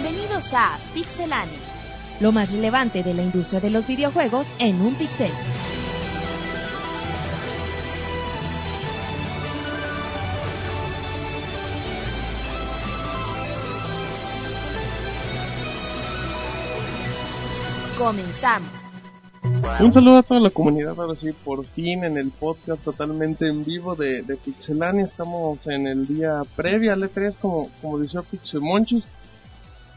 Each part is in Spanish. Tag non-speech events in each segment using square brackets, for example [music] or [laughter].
Bienvenidos a Pixelania. Lo más relevante de la industria de los videojuegos en un pixel. Comenzamos. Un saludo a toda la comunidad, ahora sí, por fin en el podcast totalmente en vivo de, de Pixelania. Estamos en el día previo al E3, como, como decía Pixemonchis,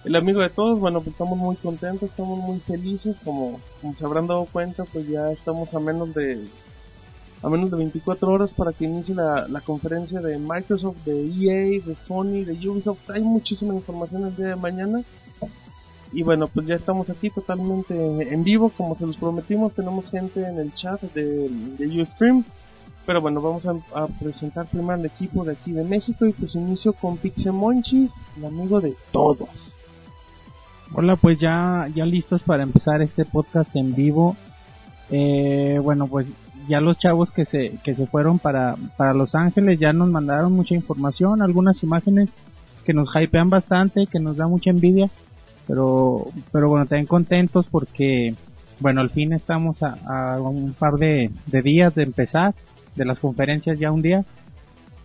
el amigo de todos. Bueno, pues estamos muy contentos, estamos muy felices. Como, como se habrán dado cuenta, pues ya estamos a menos de a menos de 24 horas para que inicie la, la conferencia de Microsoft, de EA, de Sony, de Ubisoft. Hay muchísima información el día de mañana. Y bueno, pues ya estamos aquí totalmente en vivo, como se los prometimos, tenemos gente en el chat de, de Ustream. Pero bueno, vamos a, a, presentar primero al equipo de aquí de México y pues inicio con Pixemonchis, el amigo de todos. Hola, pues ya, ya listos para empezar este podcast en vivo. Eh, bueno, pues ya los chavos que se, que se fueron para, para Los Ángeles ya nos mandaron mucha información, algunas imágenes que nos hypean bastante, que nos da mucha envidia pero pero bueno también contentos porque bueno al fin estamos a, a un par de, de, días de empezar de las conferencias ya un día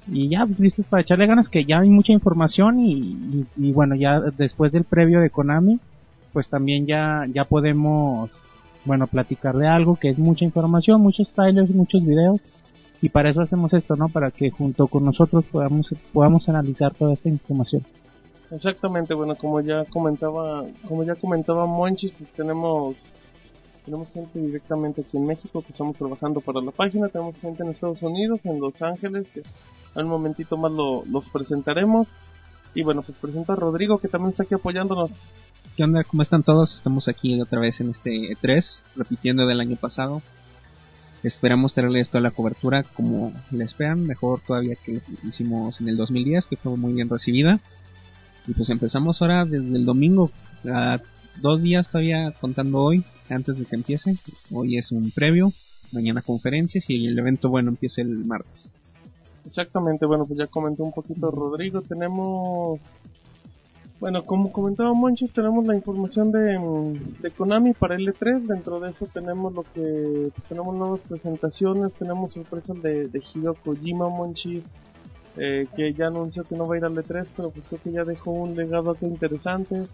y ya pues, listos para echarle ganas que ya hay mucha información y, y, bueno ya después del previo de Konami pues también ya ya podemos bueno platicar de algo que es mucha información muchos trailers muchos videos y para eso hacemos esto no para que junto con nosotros podamos podamos analizar toda esta información. Exactamente, bueno, como ya comentaba, como ya comentaba Monchis, pues tenemos tenemos gente directamente aquí en México que estamos trabajando para la página, tenemos gente en Estados Unidos, en Los Ángeles, que en un momentito más lo, los presentaremos. Y bueno, pues presenta a Rodrigo que también está aquí apoyándonos. ¿Qué onda? ¿Cómo están todos? Estamos aquí otra vez en este E3, repitiendo del año pasado. Esperamos traerles toda la cobertura como la esperan, mejor todavía que hicimos en el 2010, que fue muy bien recibida. Y pues empezamos ahora desde el domingo, a dos días todavía contando hoy, antes de que empiece. Hoy es un previo, mañana conferencias y el evento bueno empieza el martes. Exactamente, bueno pues ya comentó un poquito Rodrigo, tenemos... Bueno, como comentaba Monchis, tenemos la información de, de Konami para el E3. Dentro de eso tenemos lo que tenemos nuevas presentaciones, tenemos sorpresas de, de Hideo Kojima, Monchis, eh, que ya anunció que no va a ir al E3, pero pues creo que ya dejó un legado acá interesante.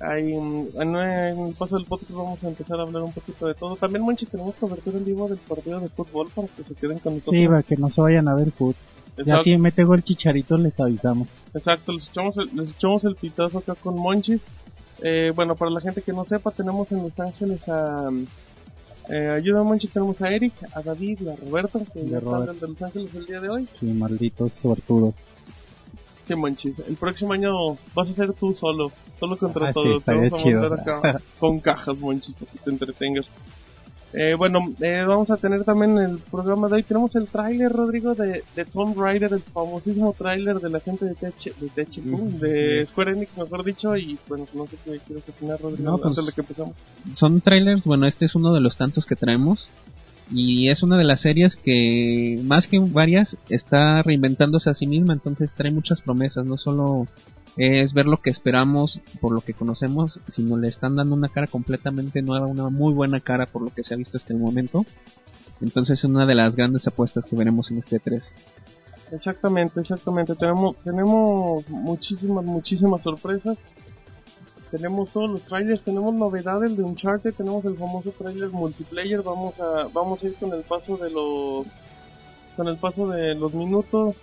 Hay, en, el paso del podcast vamos a empezar a hablar un poquito de todo. También, Monchis, tenemos cobertura en vivo del partido de fútbol para que se queden con nosotros. Sí, para que no se vayan a ver fútbol. Ya si mete el chicharito les avisamos. Exacto, les echamos el, les echamos el pitazo acá con Monchis. Eh, bueno, para la gente que no sepa, tenemos en Los Ángeles a... Eh, ayuda Monchis, tenemos a Eric, a David y a Roberto, que ya están de Los Ángeles el día de hoy. Sí, malditos suertudos. Sí, Monchis, el próximo año vas a ser tú solo, solo contra Ah, sí, todos. Te vamos a montar acá [laughs] con cajas, Monchis, para que te entretengas. Eh, bueno, eh, vamos a tener también el programa de hoy. Tenemos el tráiler, Rodrigo, de, de Tomb Raider, el famosísimo tráiler de la gente de TH, de, THQ, Mm, de Square Enix, mejor dicho. Y bueno, no sé qué quieres opinar, Rodrigo, No, pues- antes de que empezamos. Son trailers, bueno, este es uno de los tantos que traemos. Y es una de las series que, más que varias, está reinventándose a sí misma, entonces trae muchas promesas, no solo es ver lo que esperamos por lo que conocemos, sino le están dando una cara completamente nueva, una muy buena cara por lo que se ha visto hasta el momento. Entonces es una de las grandes apuestas que veremos en este 3. Exactamente, exactamente. Tenemos, tenemos muchísimas, muchísimas sorpresas. Tenemos todos los trailers, tenemos novedades de Uncharted, tenemos el famoso trailer multiplayer. Vamos a, vamos a ir con el paso de los, con el paso de los minutos,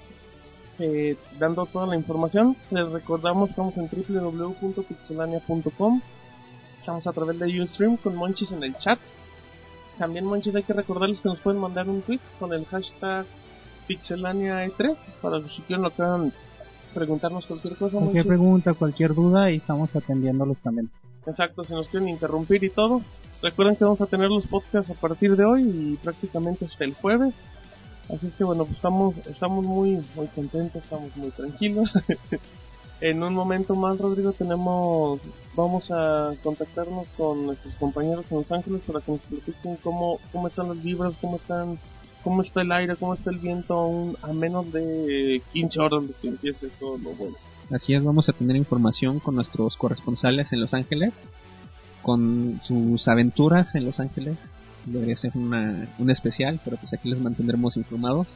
eh, dando toda la información. Les recordamos que estamos en www.pixelania.com. Estamos a través de Ustream con Monchis en el chat. También Monchis hay que recordarles que nos pueden mandar un tweet con el hashtag Pixelania E3 para que quieran lo que hagan preguntarnos cualquier cosa. Cualquier Monchis. pregunta, cualquier duda y estamos atendiéndolos también. Exacto, si nos quieren interrumpir y todo. Recuerden que vamos a tener los podcasts a partir de hoy y prácticamente hasta el jueves. Así que bueno, pues estamos, estamos muy, muy contentos, estamos muy tranquilos. [laughs] en un momento más, Rodrigo, tenemos, vamos a contactarnos con nuestros compañeros en Los Ángeles para que nos platiquen cómo, cómo están las vibras, cómo están, cómo está el aire, cómo está el viento aún a menos de 15 horas de que empiece todo lo bueno. Así es, vamos a tener información con nuestros corresponsales en Los Ángeles, con sus aventuras en Los Ángeles. Debería ser una, un especial, pero pues aquí les mantendremos informados.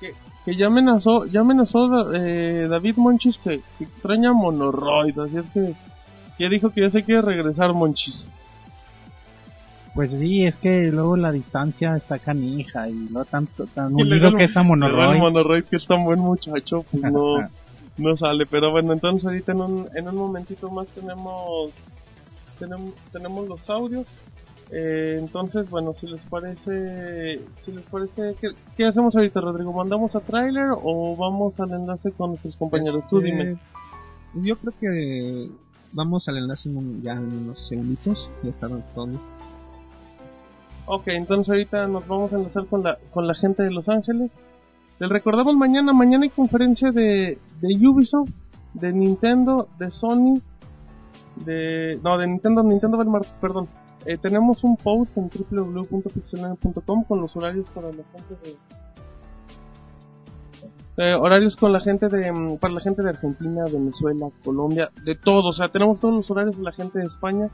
Que, que ya amenazó, ya amenazó eh, David Monchis que, que extraña Monoroid, así es que ya dijo que ya se quiere regresar Monchis. Pues sí, es que luego la distancia está canija y lo tanto tan Y unido que es a el Monoroy. Monoroid que es tan buen muchacho, pues no, [laughs] no sale. Pero bueno, entonces ahorita en un, en un momentito más tenemos, tenemos, tenemos los audios. Eh, entonces, bueno, si les parece, si les parece, ¿qué, qué hacemos ahorita, Rodrigo? ¿Mandamos a trailer o vamos al enlace con nuestros compañeros? Tú Este, dime. Yo creo que vamos al enlace ya en unos segunditos. Ya está todo. Ok, entonces ahorita nos vamos a enlazar con la, con la gente de Los Ángeles. Les recordamos mañana, mañana hay conferencia de, de Ubisoft, de Nintendo, de Sony, de, no, de Nintendo, Nintendo perdón. Eh, tenemos un post en www.pixelania.com con los horarios para la gente de, eh, horarios con la gente de, mm, para la gente de Argentina, Venezuela, Colombia, de todo, o sea, tenemos todos los horarios de la gente de España.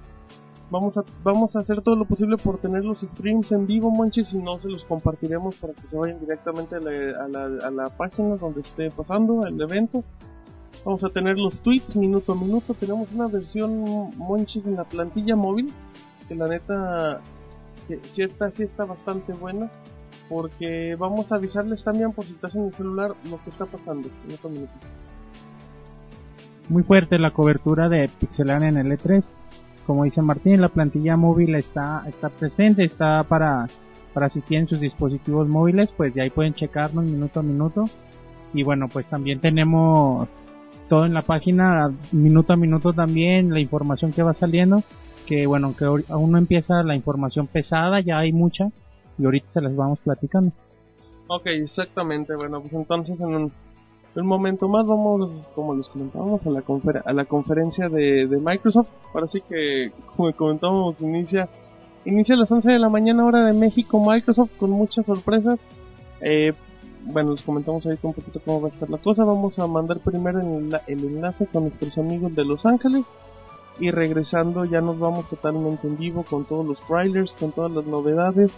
Vamos a vamos a hacer todo lo posible por tener los streams en vivo monches y no se los compartiremos para que se vayan directamente a la, a la, a la página donde esté pasando el evento. Vamos a tener los tweets minuto a minuto. Tenemos una versión monches en la plantilla móvil que la neta sí está sí está bastante buena porque vamos a avisarles también por si estás en el celular lo que está pasando a minuto Muy fuerte la cobertura de Pixelania en el E3. Como dice Martín, la plantilla móvil está, está presente, está para, para si tienen sus dispositivos móviles, pues ya ahí pueden checarnos minuto a minuto. Y bueno, pues también tenemos todo en la página, minuto a minuto también, la información que va saliendo. Que bueno, que ahori- aún no empieza la información pesada, ya hay mucha. Y ahorita se las vamos platicando. Ok, exactamente. Bueno, pues entonces en un, en un momento más vamos, como les comentábamos, a la, confer- a la conferencia de, de Microsoft. Ahora sí que, como comentábamos, inicia, inicia a las 11 de la mañana hora de México Microsoft con muchas sorpresas. Eh, bueno, les comentamos ahorita un poquito cómo va a estar la cosa. Vamos a mandar primero el, el enlace con nuestros amigos de Los Ángeles. Y regresando ya nos vamos totalmente en vivo con todos los trailers, con todas las novedades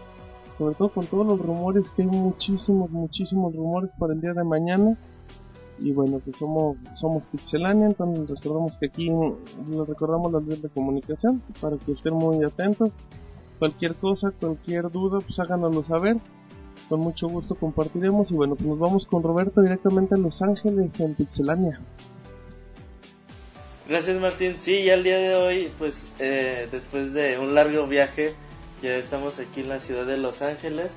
sobre todo con todos los rumores, que hay muchísimos, muchísimos rumores para el día de mañana. Y bueno, que somos, somos Pixelania, entonces recordamos que aquí les recordamos las vías de comunicación para que estén muy atentos. Cualquier cosa, cualquier duda, pues háganoslo saber. Con mucho gusto compartiremos. Y bueno, pues nos vamos con Roberto directamente a Los Ángeles en Pixelania. Gracias Martín. Sí, ya el día de hoy, pues eh, después de un largo viaje, ya estamos aquí en la ciudad de Los Ángeles.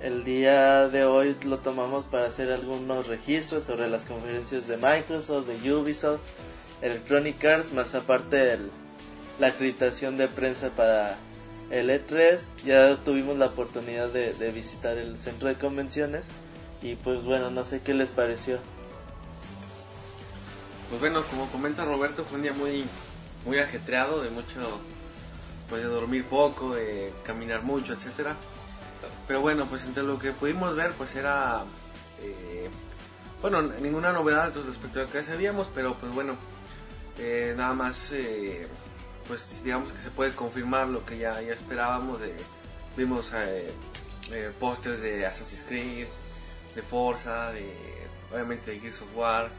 El día de hoy lo tomamos para hacer algunos registros sobre las conferencias de Microsoft, de Ubisoft, Electronic Arts, más aparte el- la acreditación de prensa para el E3. Ya tuvimos la oportunidad de, de visitar el centro de convenciones y pues bueno, no sé qué les pareció. Pues bueno, como comenta Roberto, fue un día muy, muy ajetreado, de mucho, pues de dormir poco, de caminar mucho, etcétera. Pero bueno, pues entre lo que pudimos ver, pues era, eh, bueno, ninguna novedad respecto a lo que sabíamos, pero pues bueno, eh, nada más, eh, pues digamos que se puede confirmar lo que ya, ya esperábamos. De, vimos pósters de Assassin's Creed, de Forza, de, obviamente de Gears of War.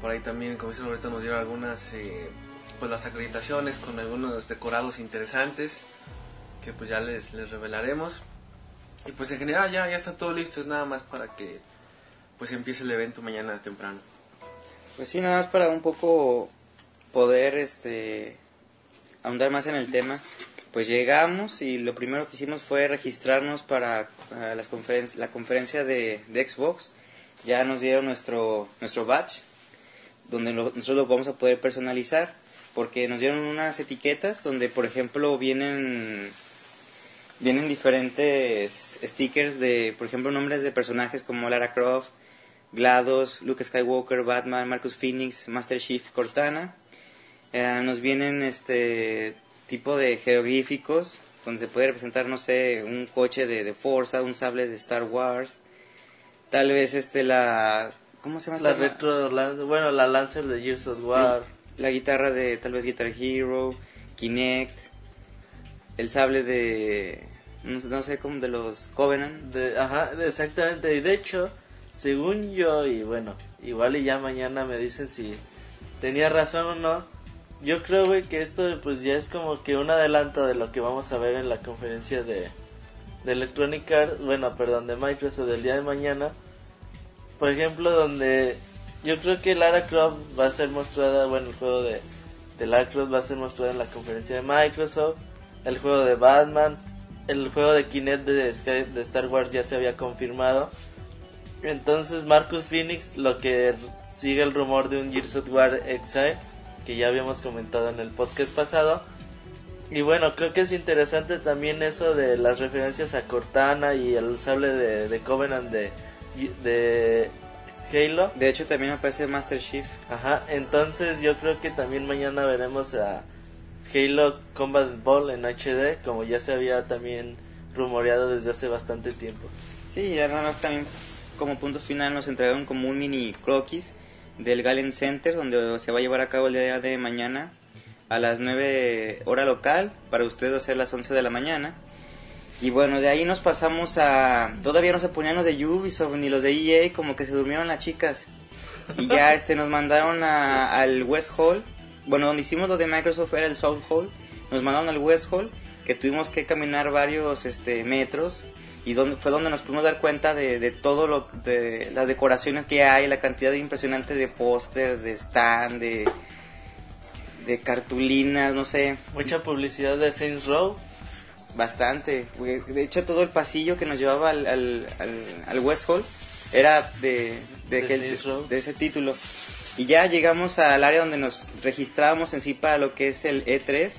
Por ahí también, como dice Roberto, nos dieron algunas, eh, pues las acreditaciones con algunos decorados interesantes que pues ya les, les revelaremos. Y pues en general ya, ya está todo listo, es nada más para que pues empiece el evento mañana temprano. Pues sí, nada más para un poco poder este ahondar más en el tema. Pues llegamos y lo primero que hicimos fue registrarnos para, para las conferen- la conferencia de, de Xbox. Ya nos dieron nuestro, nuestro badge, donde lo- nosotros lo vamos a poder personalizar, porque nos dieron unas etiquetas donde, por ejemplo, vienen vienen diferentes stickers de, por ejemplo, nombres de personajes como Lara Croft, GLaDOS, Luke Skywalker, Batman, Marcus Phoenix, Master Chief, Cortana. Eh, nos vienen este tipo de jeroglíficos donde se puede representar, no sé, un coche de, de Forza, un sable de Star Wars. Tal vez este la ¿Cómo se llama La retro, Lan- bueno, la Lancer de Gears of War. La guitarra de tal vez Guitar Hero, Kinect, el sable de... No sé, no sé cómo, de los Covenant. De, ajá, exactamente. Y de hecho, según yo, y bueno, igual y ya mañana me dicen si tenía razón o no. Yo creo, güey, que esto pues ya es como que un adelanto de lo que vamos a ver en la conferencia de, de Electronic Arts, bueno, perdón, de Microsoft del día de mañana. Por ejemplo, donde yo creo que Lara Croft va a ser mostrada, bueno, el juego de, de Lara Croft va a ser mostrado en la conferencia de Microsoft. El juego de Batman, el juego de Kinect de, Sky- de Star Wars ya se había confirmado. Entonces Marcus Phoenix, lo que sigue el rumor de un Gears of War Exile, que ya habíamos comentado en el podcast pasado. Y bueno, creo que es interesante también eso de las referencias a Cortana y el sable de, de Covenant de, de Halo. De hecho, también aparece Master Chief. Ajá, entonces yo creo que también mañana veremos a Halo Combat Ball en HD, como ya se había también rumoreado desde hace bastante tiempo. Sí, ya nada más también como punto final nos entregaron como un mini croquis del Galen Center, donde se va a llevar a cabo el día de mañana a las 9 hora local, para ustedes hacer las 11 de la mañana. Y bueno, de ahí nos pasamos a... Todavía no se ponían los de Ubisoft ni los de EA, como que se durmieron las chicas. Y ya [laughs] este nos mandaron a- al West Hall. Bueno, donde hicimos lo de Microsoft era el South Hall. Nos mandaron al West Hall, que tuvimos que caminar varios este, metros. Y donde, fue donde nos pudimos dar cuenta de, de todo lo... de las decoraciones que hay, la cantidad impresionante de pósters, de stand, de... de cartulinas, no sé. Mucha publicidad de Saints Row. Bastante. De hecho, todo el pasillo que nos llevaba al, al, al, al West Hall era de, de, aquel- de ese título. Y ya llegamos al área donde nos registrábamos en sí para lo que es el E3.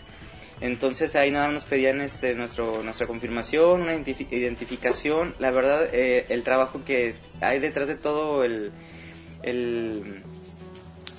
Entonces ahí nada más nos pedían este, nuestro, nuestra confirmación, una identifi- identificación. La verdad, eh, el trabajo que hay detrás de todo el... el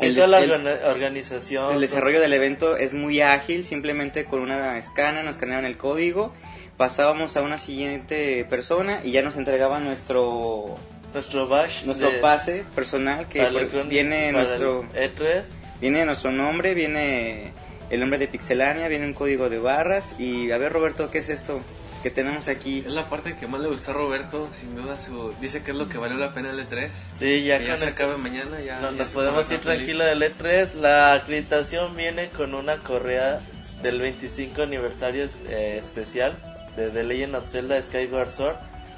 Sí, toda la el- organ- organización. el desarrollo del evento es muy ágil, simplemente con una escana nos escaneaban el código, pasábamos a una siguiente persona y ya nos entregaban nuestro Nuestro bash. nuestro de- pase personal que por- viene nuestro el E3. viene nuestro nombre, viene el nombre de Pixelania, viene un código de barras y a ver Roberto, ¿qué es esto que tenemos aquí? Es la parte que más le gustó a Roberto, sin duda. Su, dice que es lo que valió la pena el E3. Sí, ya que ya se acabe mañana. Ya, No, ya nos podemos ir estar feliz. tranquilo del E3. La acreditación viene con una correa del 25 aniversario eh, especial de The Legend of Zelda Skyward Sword.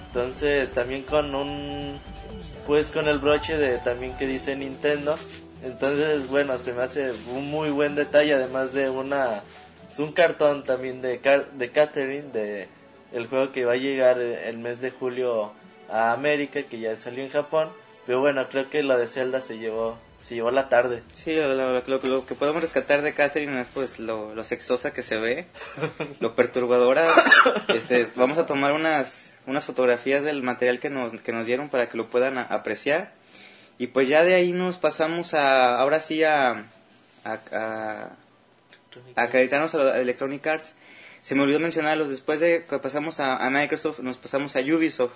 Entonces también con un pues con el broche de también que dice Nintendo. Entonces bueno, se me hace un muy buen detalle además de una es un cartón también de de Catherine de el juego que va a llegar el mes de julio a América que ya salió en Japón. Pero bueno, creo que lo de Zelda se llevó se llevó la tarde. Sí, lo, lo- lo- lo que podemos rescatar de Catherine es pues lo, lo sexosa que se ve, [laughs] lo perturbadora. Este, vamos a tomar unas, unas fotografías del material que nos, que nos dieron para que lo puedan a- apreciar. Y pues ya de ahí nos pasamos a, ahora sí a, a, a- acreditarnos a Electronic Arts. Se me olvidó mencionarlos, después de que pasamos a, a Microsoft, nos pasamos a Ubisoft.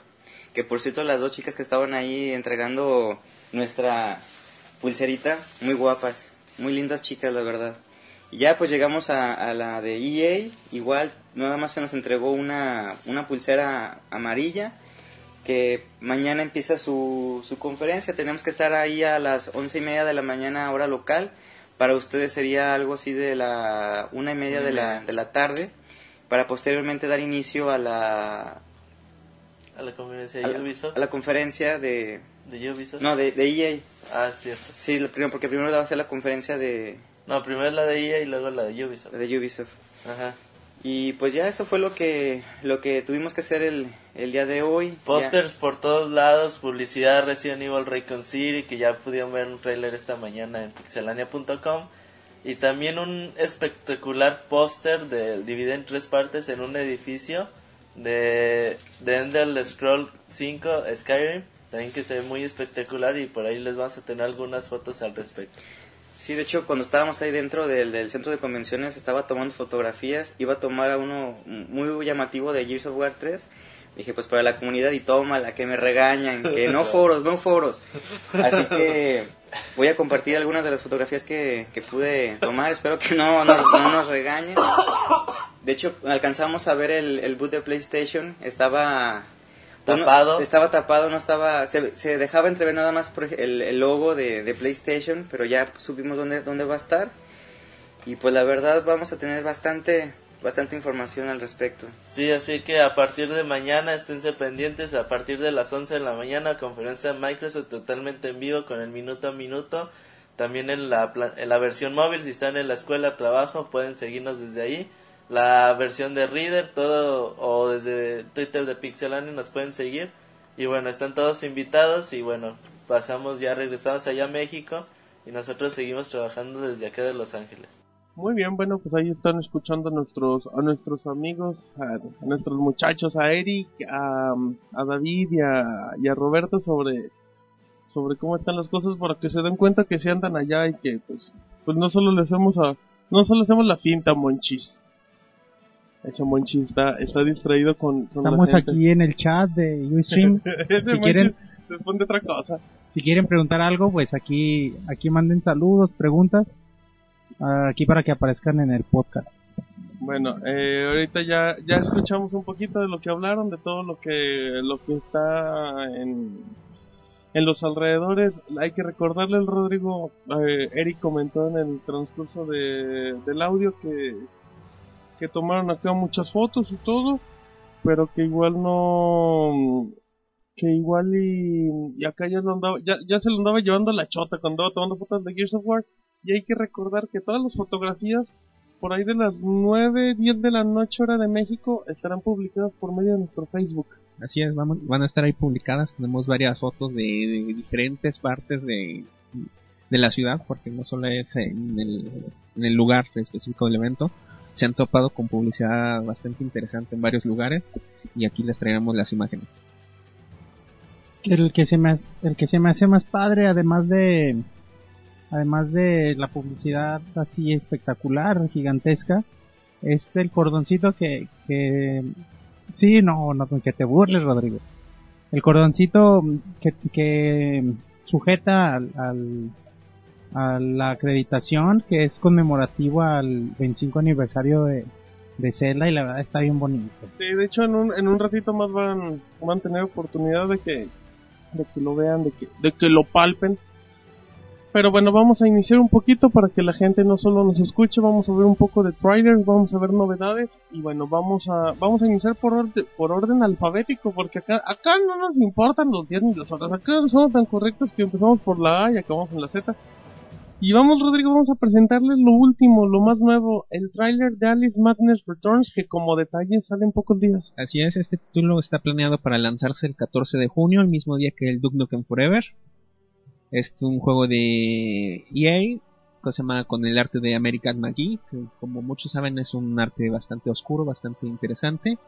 Que por cierto, las dos chicas que estaban ahí entregando nuestra pulserita, muy guapas, muy lindas chicas, la verdad. Y ya pues llegamos a, a la de EA, igual nada más se nos entregó una, una pulsera amarilla, que mañana empieza su, su conferencia, tenemos que estar ahí a las once y media de la mañana hora local, para ustedes sería algo así de la una y media de la, de la tarde, para posteriormente dar inicio a la, A la conferencia a de la, Ubisoft. a la conferencia de... De Ubisoft. No, de, de EA. Ah, cierto. Sí, primero, porque primero va a ser la conferencia de, No, primero la de EA y luego la de Ubisoft. de Ubisoft. Ajá. Y pues ya eso fue lo que lo que tuvimos que hacer el, el día de hoy. Pósters por todos lados, publicidad Resident Evil Raycon City, que ya pudieron ver un trailer esta mañana en pixelania.com. Y también un espectacular póster de dividido en tres partes en un edificio de, de Ender Scroll 5 Skyrim. También que se ve muy espectacular y por ahí les vamos a tener algunas fotos al respecto. Sí, de hecho, cuando estábamos ahí dentro del, del centro de convenciones, estaba tomando fotografías. Iba a tomar a uno muy llamativo de Gears of War 3. Dije, pues para la comunidad y toma la que me regañan, que no [laughs] foros, no foros. Así que voy a compartir algunas de las fotografías que, que pude tomar, espero que no, no, no nos regañen. De hecho, alcanzamos a ver el, el boot de PlayStation, estaba uno- Tapado. estaba tapado, no estaba, se, se dejaba entrever nada más por el, el logo de, de PlayStation, pero ya supimos dónde, dónde va a estar. Y pues la verdad vamos a tener bastante, bastante información al respecto. Sí, así que a partir de mañana esténse pendientes, a partir de las 11 de la mañana, conferencia Microsoft totalmente en vivo con el minuto a minuto. También en la, en la versión móvil, si están en la escuela, trabajo, pueden seguirnos desde ahí. La versión de Reader, todo, o desde Twitter de Pixelani nos pueden seguir. Y bueno, están todos invitados y bueno, pasamos ya, regresamos allá a México y nosotros seguimos trabajando desde acá de Los Ángeles. Muy bien, bueno, pues ahí están escuchando a nuestros, a nuestros amigos, a, a nuestros muchachos, a Eric, a, a David y a, y a Roberto sobre, sobre cómo están las cosas para que se den cuenta que se andan allá y que pues, pues no solo le hacemos a, no solo hacemos la finta, Monchis. Ese Monchis está, está distraído con, con la Estamos gente. aquí en el chat de Ustream. [laughs] Si quieren- responde otra cosa. Si quieren preguntar algo, pues aquí aquí manden saludos, preguntas, aquí para que aparezcan en el podcast. Bueno, eh, ahorita ya, ya escuchamos un poquito de lo que hablaron, de todo lo que, lo que está en, en los alrededores. Hay que recordarle, el Rodrigo, eh, Eric comentó en el transcurso de, del audio que, que tomaron acá muchas fotos y todo, pero que igual no, que igual y, acá ya se lo andaba llevando la chota cuando andaba tomando fotos de Gears of War. Y hay que recordar que todas las fotografías por ahí de las 9, 10 de la noche hora de México estarán publicadas por medio de nuestro Facebook. Así es, vamos, van a estar ahí publicadas. Tenemos varias fotos de, de diferentes partes de, de la ciudad, porque no solo es en el, en el lugar específico del evento. Se han topado con publicidad bastante interesante en varios lugares y aquí les traeremos las imágenes. El que se me ha- el que se me hace más padre, además de además de la publicidad así espectacular, gigantesca, es el cordoncito que que sí, no, no que te burles, Rodrigo. El cordoncito que, que sujeta al, al- a la acreditación que es conmemorativo al 25 aniversario de de Zelda y la verdad está bien bonito. Sí, de hecho en un, en un ratito más van, van a tener oportunidad de que, de que lo vean, de que, de que lo palpen. Pero bueno, vamos a iniciar un poquito para que la gente no solo nos escuche, vamos a ver un poco de trailers, vamos a ver novedades y bueno, vamos a vamos a iniciar por orden, por orden alfabético porque acá acá no nos importan los días ni las horas, acá somos tan correctos que empezamos por la A y acabamos en la Z. Y vamos, Rodrigo, vamos a presentarles lo último, lo más nuevo, el tráiler de Alice Madness Returns, que como detalle sale en pocos días. Así es, este título está planeado para lanzarse el 14 de junio, el mismo día que el Duke Nukem Forever. Es un juego de EA, que se llama con el arte de American McGee, que como muchos saben es un arte bastante oscuro, bastante interesante.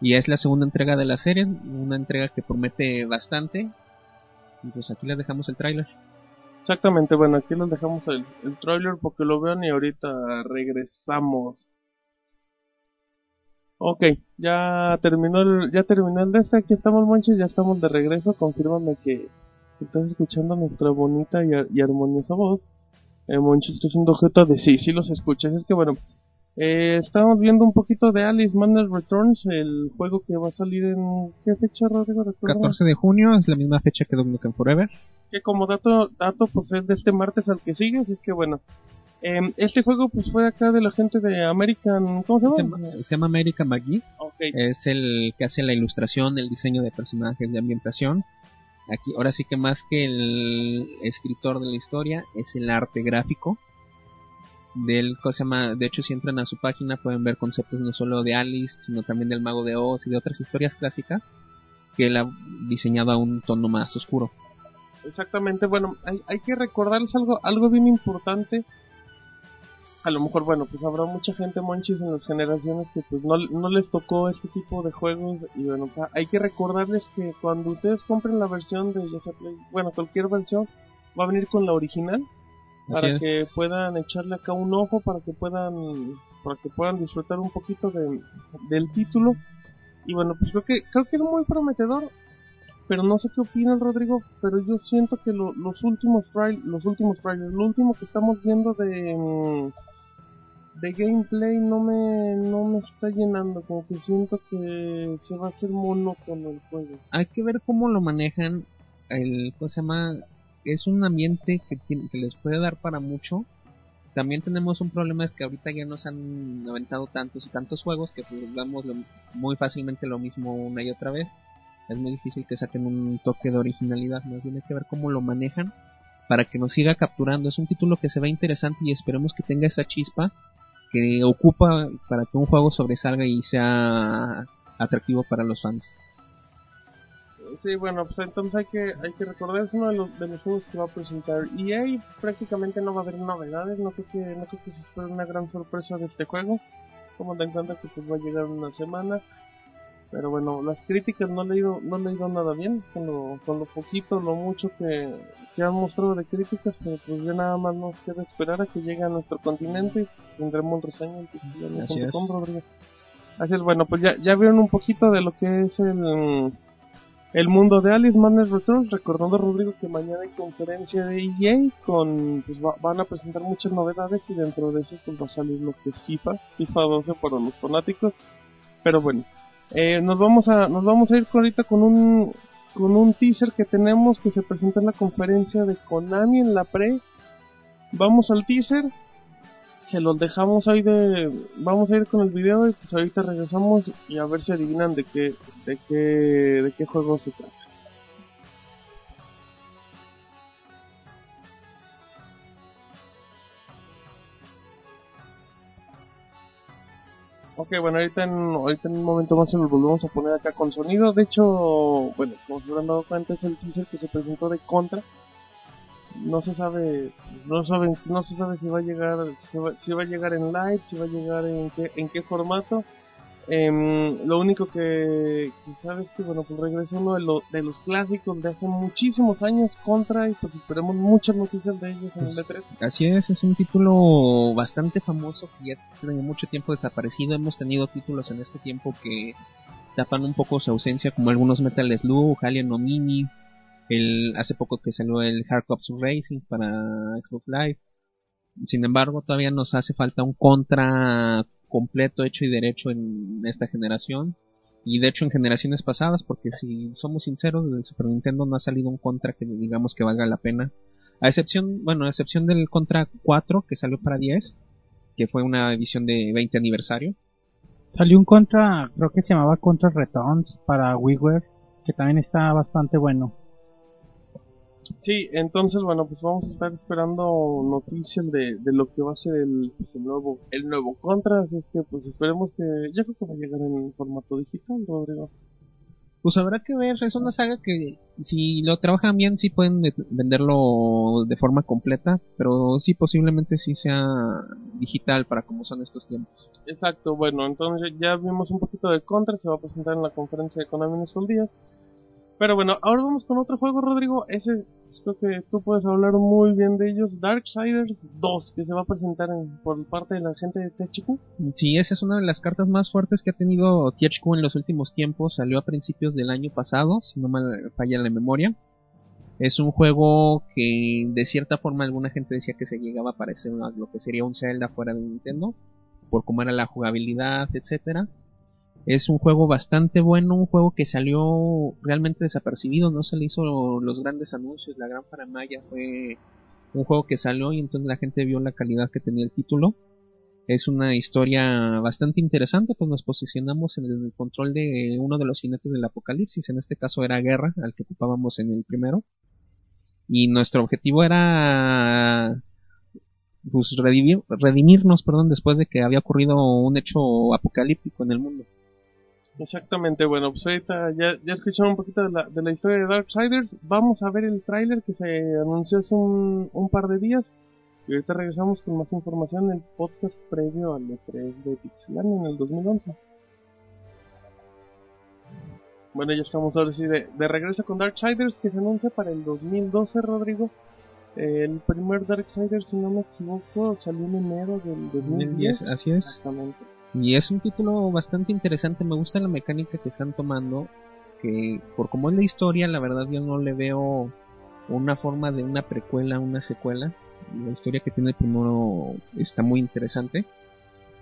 Y es la segunda entrega de la serie, una entrega que promete bastante. Y pues aquí les dejamos el tráiler. Exactamente, bueno, aquí les dejamos el, el trailer porque lo vean y ahorita regresamos. Ok, ya terminó el, ya terminó el de este, aquí estamos Monches, ya estamos de regreso, confírmame que estás escuchando nuestra bonita y, ar- y armoniosa voz. Eh, Monches, estoy haciendo objeto de sí, sí los escuchas, es que bueno, eh, estamos viendo un poquito de Alice Madness Returns, el juego que va a salir en, ¿qué fecha Rodrigo? ¿Recuerdas? 14 de junio es la misma fecha que Nukem Forever. que como dato, dato pues es de este martes al que sigue, así es que bueno. Em, este juego pues fue acá de la gente de American, ¿cómo se Se llama? se llama American McGee. Es el que hace la ilustración, el diseño de personajes de ambientación. Aquí, ahora sí que más que el escritor de la historia, es el arte gráfico. Del, ¿cómo se llama? De hecho, si entran a su página pueden ver conceptos no solo de Alice, sino también del Mago de Oz y de otras historias clásicas que él ha diseñado a un tono más oscuro. exactamente, bueno, hay, hay que recordarles algo, algo bien importante. A lo mejor, bueno, pues habrá mucha gente monchis en las generaciones que pues no, no les tocó este tipo de juegos y bueno, hay que recordarles que cuando ustedes compren la versión de ya sea Play, bueno, cualquier versión va a venir con la original para es. que puedan echarle acá un ojo para que puedan para que puedan disfrutar un poquito de, del título y bueno, pues creo que, creo que es muy prometedor, pero no sé qué opina el Rodrigo, pero yo siento que lo- los últimos trail, los últimos trailers, lo último que estamos viendo de mm, de gameplay no me no me está llenando, como que siento que se va a hacer monótono el juego. Hay que ver cómo lo manejan. El, ¿cómo se llama? Es un ambiente que, que les puede dar para mucho. También tenemos un problema es que ahorita ya nos han aventado tantos y tantos juegos que pues, damos muy fácilmente lo mismo una y otra vez. Es muy difícil que saquen un toque de originalidad, más bien hay que ver cómo lo manejan para que nos siga capturando. Es un título que se ve interesante y esperemos que tenga esa chispa que ocupa para que un juego sobresalga y sea atractivo para los fans. Sí, bueno, pues entonces hay que, hay que recordar, es uno de los, de los juegos que va a presentar EA, prácticamente no va a haber novedades, no creo que, no creo que se espere una gran sorpresa de este juego, como te en cuenta que pues va a llegar una semana, pero bueno, las críticas no he leído, no he leído nada bien, con lo, con lo poquito, lo mucho que, que han mostrado de críticas, pero pues ya nada más nos queda esperar a que llegue a nuestro continente y tendremos reseña Así es. Así es, bueno, pues ya, ya vieron un poquito de lo que es el, el mundo de Alice Madness Returns, recordando Rodrigo que mañana hay conferencia de EA con pues va- van a presentar muchas novedades y dentro de eso pues va a salir lo que es FIFA, FIFA 12 para los fanáticos. Pero bueno, eh, nos vamos a nos vamos a ir ahorita con un con un teaser que tenemos que se presenta en la conferencia de Konami en la pre. Vamos al teaser. Se los dejamos ahí de vamos a ir con el video y pues ahorita regresamos y a ver si adivinan de qué de qué de qué juego se trata. Ok, bueno, ahorita en, ahorita en un momento más se los volvemos a poner acá con sonido. De hecho, bueno, como se habrán dado cuenta, es el teaser que se presentó de Contra. No se sabe, no saben, no se sabe si va a llegar, si va, si va a llegar en live, si va a llegar en qué, en qué formato. Em, lo único que, que sabes que bueno pues regresa uno de, lo- de los clásicos de hace muchísimos años contra y pues esperemos muchas noticias de ellos en el E E3 Así es, es un título bastante famoso que ya tiene mucho tiempo desaparecido. Hemos tenido títulos en este tiempo que tapan un poco su ausencia, como algunos Metal Slug, Alien no Mini, el, hace poco que salió el Hard Cops Racing para Xbox Live. Sin embargo, todavía nos hace falta un contra completo, hecho y derecho en esta generación. Y de hecho en generaciones pasadas, porque si somos sinceros, desde el Super Nintendo no ha salido un contra que digamos que valga la pena. A excepción, bueno, a excepción del Contra 4 que salió para 10, que fue una edición de 20 aniversario. Salió un contra, creo que se llamaba Contra Returns para WiiWare, que también está bastante bueno. Sí, entonces bueno, pues vamos a estar esperando noticias de, de lo que va a ser el, pues, el nuevo el nuevo Contra, así es que pues esperemos que yo creo que va a llegar en formato digital, Rodrigo. Pues habrá que ver, es una saga que si lo trabajan bien sí pueden de- venderlo de forma completa, pero sí posiblemente sí sea digital para como son estos tiempos. Exacto, bueno, entonces ya vimos un poquito de Contra, se va a presentar en la conferencia de Konami en estos días. Pero bueno, ahora vamos con otro juego, Rodrigo. Ese creo que tú puedes hablar muy bien de ellos. Darksiders 2, que se va a presentar en- por parte de la gente de THQ. Sí, esa es una de las cartas más fuertes que ha tenido THQ en los últimos tiempos. Salió a principios del año pasado, si no me falla la memoria. Es un juego que de cierta forma alguna gente decía que se llegaba a parecer a lo que sería un Zelda fuera de Nintendo, por cómo era la jugabilidad, etcétera. Es un juego bastante bueno, un juego que salió realmente desapercibido, no se le hizo los grandes anuncios, la gran paramaya fue un juego que salió y entonces la gente vio la calidad que tenía el título. Es una historia bastante interesante, pues nos posicionamos en el control de uno de los jinetes del apocalipsis, en este caso era Guerra, al que ocupábamos en el primero. Y nuestro objetivo era pues redimir- redimirnos, perdón, después de que había ocurrido un hecho apocalíptico en el mundo. Exactamente, bueno, pues ahorita ya, ya escucharon un poquito de la, de la historia de Darksiders. Vamos a ver el tráiler que se anunció hace un, un par de días. Y ahorita regresamos con más información en el podcast previo al E3 de Pixelania en el 2011. Bueno, ya estamos ahora sí de, de regreso con Darksiders que se anuncia para el 2012, Rodrigo. Eh, el primer Darksiders, si no me equivoco, salió en enero del 2010. 2010, así es. Exactamente. Y es un título bastante interesante, me gusta la mecánica que están tomando, que por como es la historia, la verdad yo no le veo una forma de una precuela, una secuela. La historia que tiene el primero está muy interesante.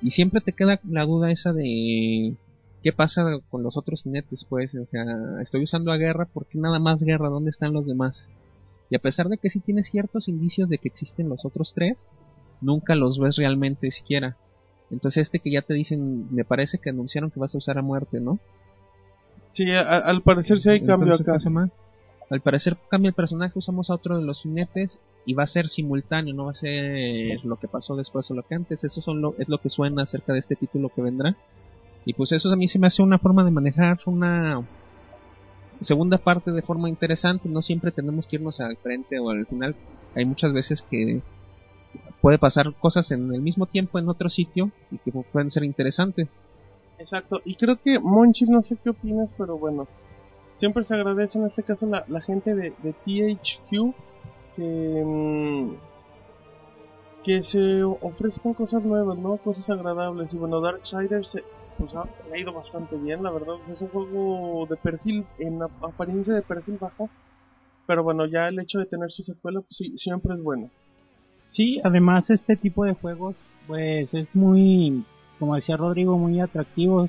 Y siempre te queda la duda esa de qué pasa con los otros jinetes, pues, o sea, estoy usando a guerra, ¿por qué nada más guerra? ¿Dónde están los demás? Y a pesar de que sí tiene ciertos indicios de que existen los otros tres, nunca los ves realmente siquiera. Entonces este que ya te dicen, me parece que anunciaron que vas a usar a muerte, ¿no? Sí, al parecer sí hay cambio acá. Al parecer cambia el personaje, usamos a otro de los jinetes y va a ser simultáneo, no va a ser lo que pasó después o lo que antes. Eso son lo, es lo que suena acerca de este título que vendrá. Y pues eso a mí se me hace una forma de manejar una segunda parte de forma interesante. No siempre tenemos que irnos al frente o al final. Hay muchas veces que puede pasar cosas en el mismo tiempo en otro sitio y que pueden ser interesantes. Exacto, y creo que Monchi, no sé qué opinas, pero bueno, siempre se agradece en este caso la, la gente de, THQ que, mm, que se ofrezcan cosas nuevas, ¿no? Cosas agradables. Y bueno, Darksiders pues, ha, ido bastante bien, la verdad. Es un juego de perfil, en apariencia de perfil bajo. Pero bueno, ya el hecho de tener su secuela, pues sí, siempre es bueno. Sí, además este tipo de juegos, pues es muy, como decía Rodrigo, muy atractivo.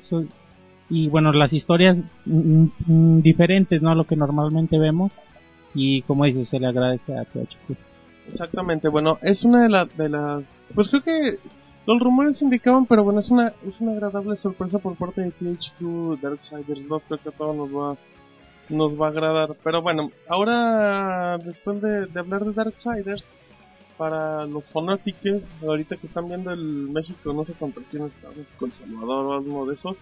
Y bueno, las historias mm, mm, diferentes, ¿no? Lo que normalmente vemos. Y como dices, se le agradece a THQ. Exactamente, bueno, es una de, las de las... Pues creo que los rumores indicaban, pero bueno, es una, es una agradable sorpresa por parte de THQ Darksiders 2, creo que a todos nos va, nos va a agradar. Pero bueno, ahora después de, de hablar de Darksiders, para los fanáticos, ahorita que están viendo el México, no sé cuánto tiene México, El Salvador o algo de esos,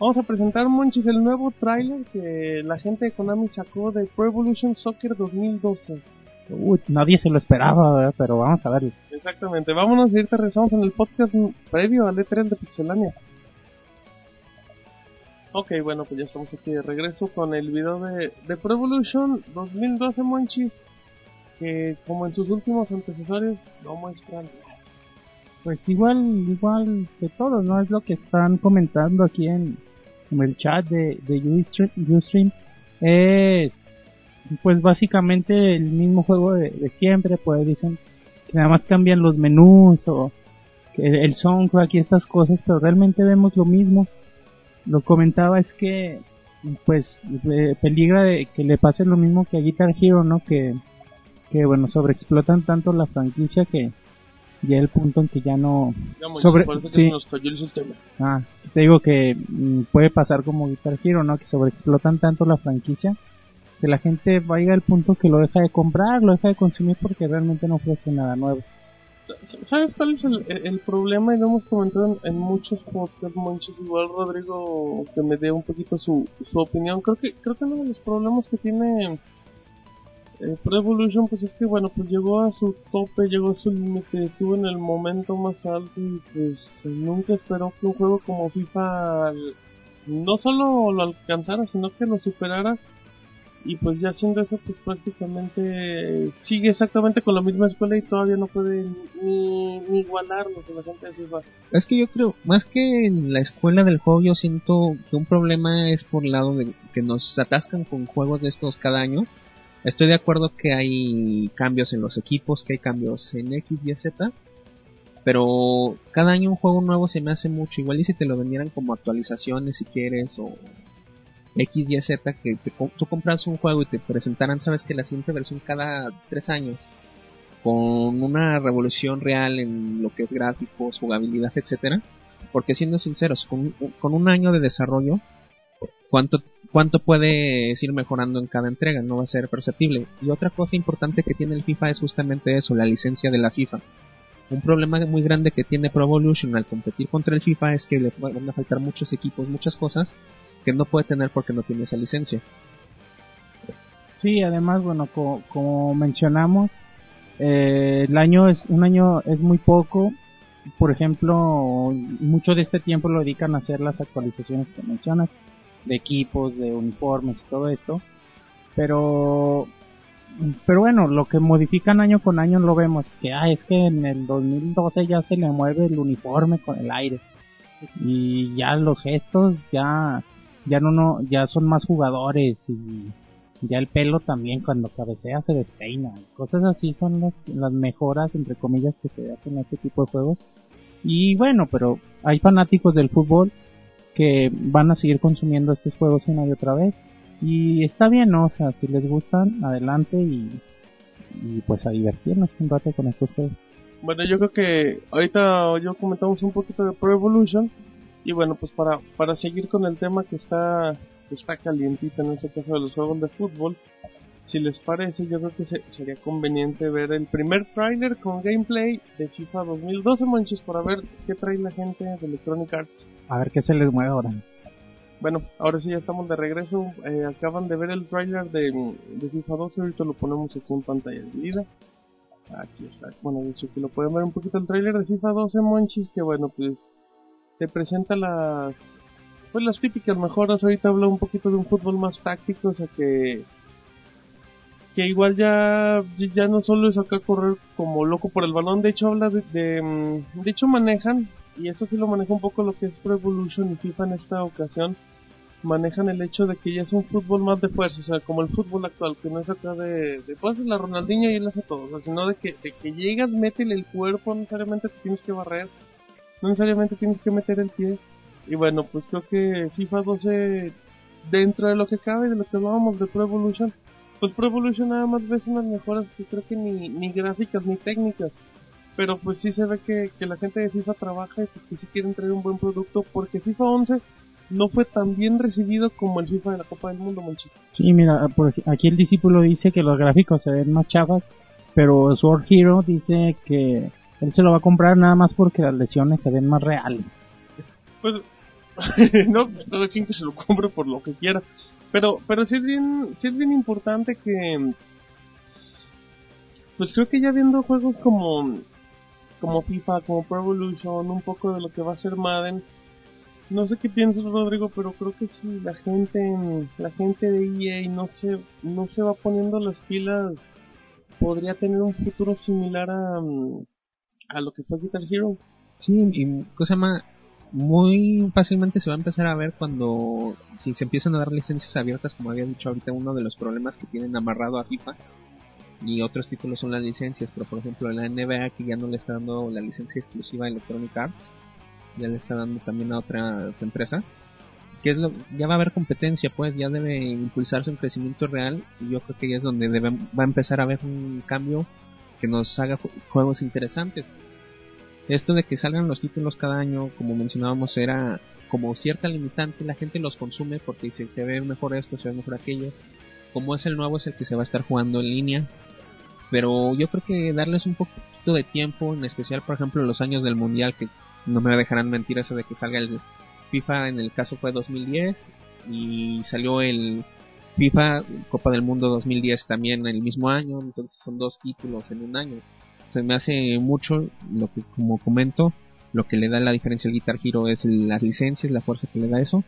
vamos a presentar, Monchis, el nuevo tráiler que la gente de Konami sacó de Pro Evolution Soccer 2012. Uy, nadie se lo esperaba, pero vamos a verlo. Exactamente, vámonos y ahorita regresamos en el podcast previo al E3 de Pixelania. Ok, bueno, pues ya estamos aquí de regreso con el video de, de Pro Evolution 2012, Monchis, que como en sus últimos antecesores no muestran pues igual igual que todos no es lo que están comentando aquí en, el chat de, de Ustream es pues básicamente el mismo juego de, siempre, pues dicen que nada más cambian los menús o que el soundtrack y estas cosas, pero realmente vemos lo mismo. Lo comentaba es que pues peligra de que le pase lo mismo que a Guitar Hero, ¿no? Que, que bueno, sobreexplotan tanto la franquicia que ya el punto en que ya no sobre sí. ah te digo que mm, puede pasar como Guitar Hero no que sobreexplotan tanto la franquicia que la gente vaya al punto que lo deja de comprar, lo deja de consumir porque realmente no ofrece nada nuevo. ¿Sabes cuál es el, problema? Y lo hemos comentado en, muchos podcasts, muchos igual Rodrigo, que me dé un poquito su, su opinión. Creo que creo que uno de los problemas que tiene eh, Pro Evolution pues es que bueno, pues llegó a su tope, llegó a su límite, estuvo en el momento más alto y pues nunca esperó que un juego como FIFA no solo lo alcanzara, sino que lo superara y pues ya haciendo eso pues prácticamente sigue exactamente con la misma escuela y todavía no puede ni, ni igualar lo que la gente FIFA. Es que yo creo, más que en la escuela del juego yo siento que un problema es por el lado de que nos atascan con juegos de estos cada año. Estoy de acuerdo que hay cambios en los equipos, que hay cambios en X y Z, pero cada año un juego nuevo se me hace mucho. Igual y si te lo vendieran como actualizaciones si quieres o X, Y, Z, que tú compras un juego y te presentaran, sabes que la siguiente versión cada tres años, con una revolución real en lo que es gráficos, jugabilidad, etcétera, porque siendo sinceros, con, con un año de desarrollo, ¿cuánto, cuánto puedes ir mejorando en cada entrega? No va a ser perceptible. Y otra cosa importante que tiene el FIFA es justamente eso, la licencia de la FIFA. Un problema muy grande que tiene Pro Evolution al competir contra el FIFA es que le van a faltar muchos equipos, muchas cosas, que no puede tener porque no tiene esa licencia. Sí, además, bueno, como mencionamos, eh, el año es un año es muy poco. Por ejemplo, mucho de este tiempo lo dedican a hacer las actualizaciones que mencionas de equipos, de uniformes y todo esto. Pero pero bueno, lo que modifican año con año lo vemos que ah, es que en el 2012 ya se le mueve el uniforme con el aire y ya los gestos ya ya no, no ya son más jugadores y ya el pelo también cuando cabecea se despeina. Cosas así son las, las mejoras entre comillas que se hacen en este tipo de juegos. Y bueno pero hay fanáticos del fútbol que van a seguir consumiendo estos juegos una y otra vez y está bien ¿no? o sea si les gustan adelante y, y pues a divertirnos un rato con estos juegos Bueno, yo creo que ahorita yo comentamos un poquito de Pro Evolution y bueno, pues para, para seguir con el tema que está, que está calientito en este caso de los juegos de fútbol, si les parece, yo creo que se- sería conveniente ver el primer trailer con gameplay de FIFA 2012, manches, para ver qué trae la gente de Electronic Arts. A ver qué se les mueve ahora Bueno, ahora sí ya estamos de regreso. Eh, acaban de ver el trailer de, FIFA 12. Ahorita lo ponemos aquí en pantalla dividida. Aquí está. Bueno, de hecho que lo pueden ver un poquito el trailer de FIFA 12, Monchis. Que bueno, pues te presenta las pues las típicas mejoras. Ahorita habla un poquito de un fútbol más táctico, o sea que que igual ya ya no solo es acá correr como loco por el balón. De hecho habla de, de, mm, de hecho manejan y eso sí lo maneja un poco lo que es Pro Evolution y FIFA en esta ocasión. Manejan el hecho de que ya es un fútbol más de fuerza, o sea, como el fútbol actual, que no es acá de, de pues la Ronaldinho y él hace todo, o sea, sino de que, de que llegas, métele el cuerpo, no necesariamente te tienes que barrer, no necesariamente tienes que meter el pie, y bueno, pues creo que FIFA 12, dentro de lo que cabe, de lo que hablábamos de Pro Evolution, pues Pro Evolution nada más ves unas mejoras que creo que ni, ni gráficas ni técnicas, pero pues sí se ve que, que la gente de FIFA trabaja y que sí quieren traer un buen producto, porque FIFA 11 no fue tan bien recibido como el FIFA de la Copa del Mundo, manchis. Sí, mira, por aquí- aquí el discípulo dice que los gráficos se ven más chafas, pero Sword Hero dice que él se lo va a comprar nada más porque las lesiones se ven más reales. Pues, [laughs] no, todo quien que se lo compre por lo que quiera. Pero, pero sí es bien, sí es bien importante que, pues creo que ya viendo juegos como, como FIFA, como Pro Evolution, un poco de lo que va a ser Madden, no sé qué piensas Rodrigo, pero creo que si la gente, la gente de EA no se, no se va poniendo las pilas, podría tener un futuro similar a, mm, a lo que fue Guitar Hero. Sí, y cosa más, muy fácilmente se va a empezar a ver cuando, si se empiezan a dar licencias abiertas, como había dicho ahorita, uno de los problemas que tienen amarrado a FIFA y otros títulos son las licencias, pero por ejemplo la NBA que ya no le está dando la licencia exclusiva a Electronic Arts, ya le está dando también a otras empresas, que es lo, ya va a haber competencia, pues ya debe impulsarse un crecimiento real y yo creo que ya es donde debe, va a empezar a haber un cambio que nos haga ju- juegos interesantes esto de que salgan los títulos cada año, como mencionábamos, era como cierta limitante, la gente los consume porque dice, se ve mejor esto, se ve mejor aquello. Como es el nuevo, es el que se va a estar jugando en línea. Pero yo creo que darles un poquito de tiempo, en especial, por ejemplo, los años del Mundial, que no me dejarán mentir eso de que salga el FIFA, en el caso fue 2010, y salió el FIFA Copa del Mundo 2010 también el mismo año, entonces son dos títulos en un año. Se me hace mucho lo que como comento lo que le da la diferencia al Guitar Hero es las licencias la fuerza que le da eso.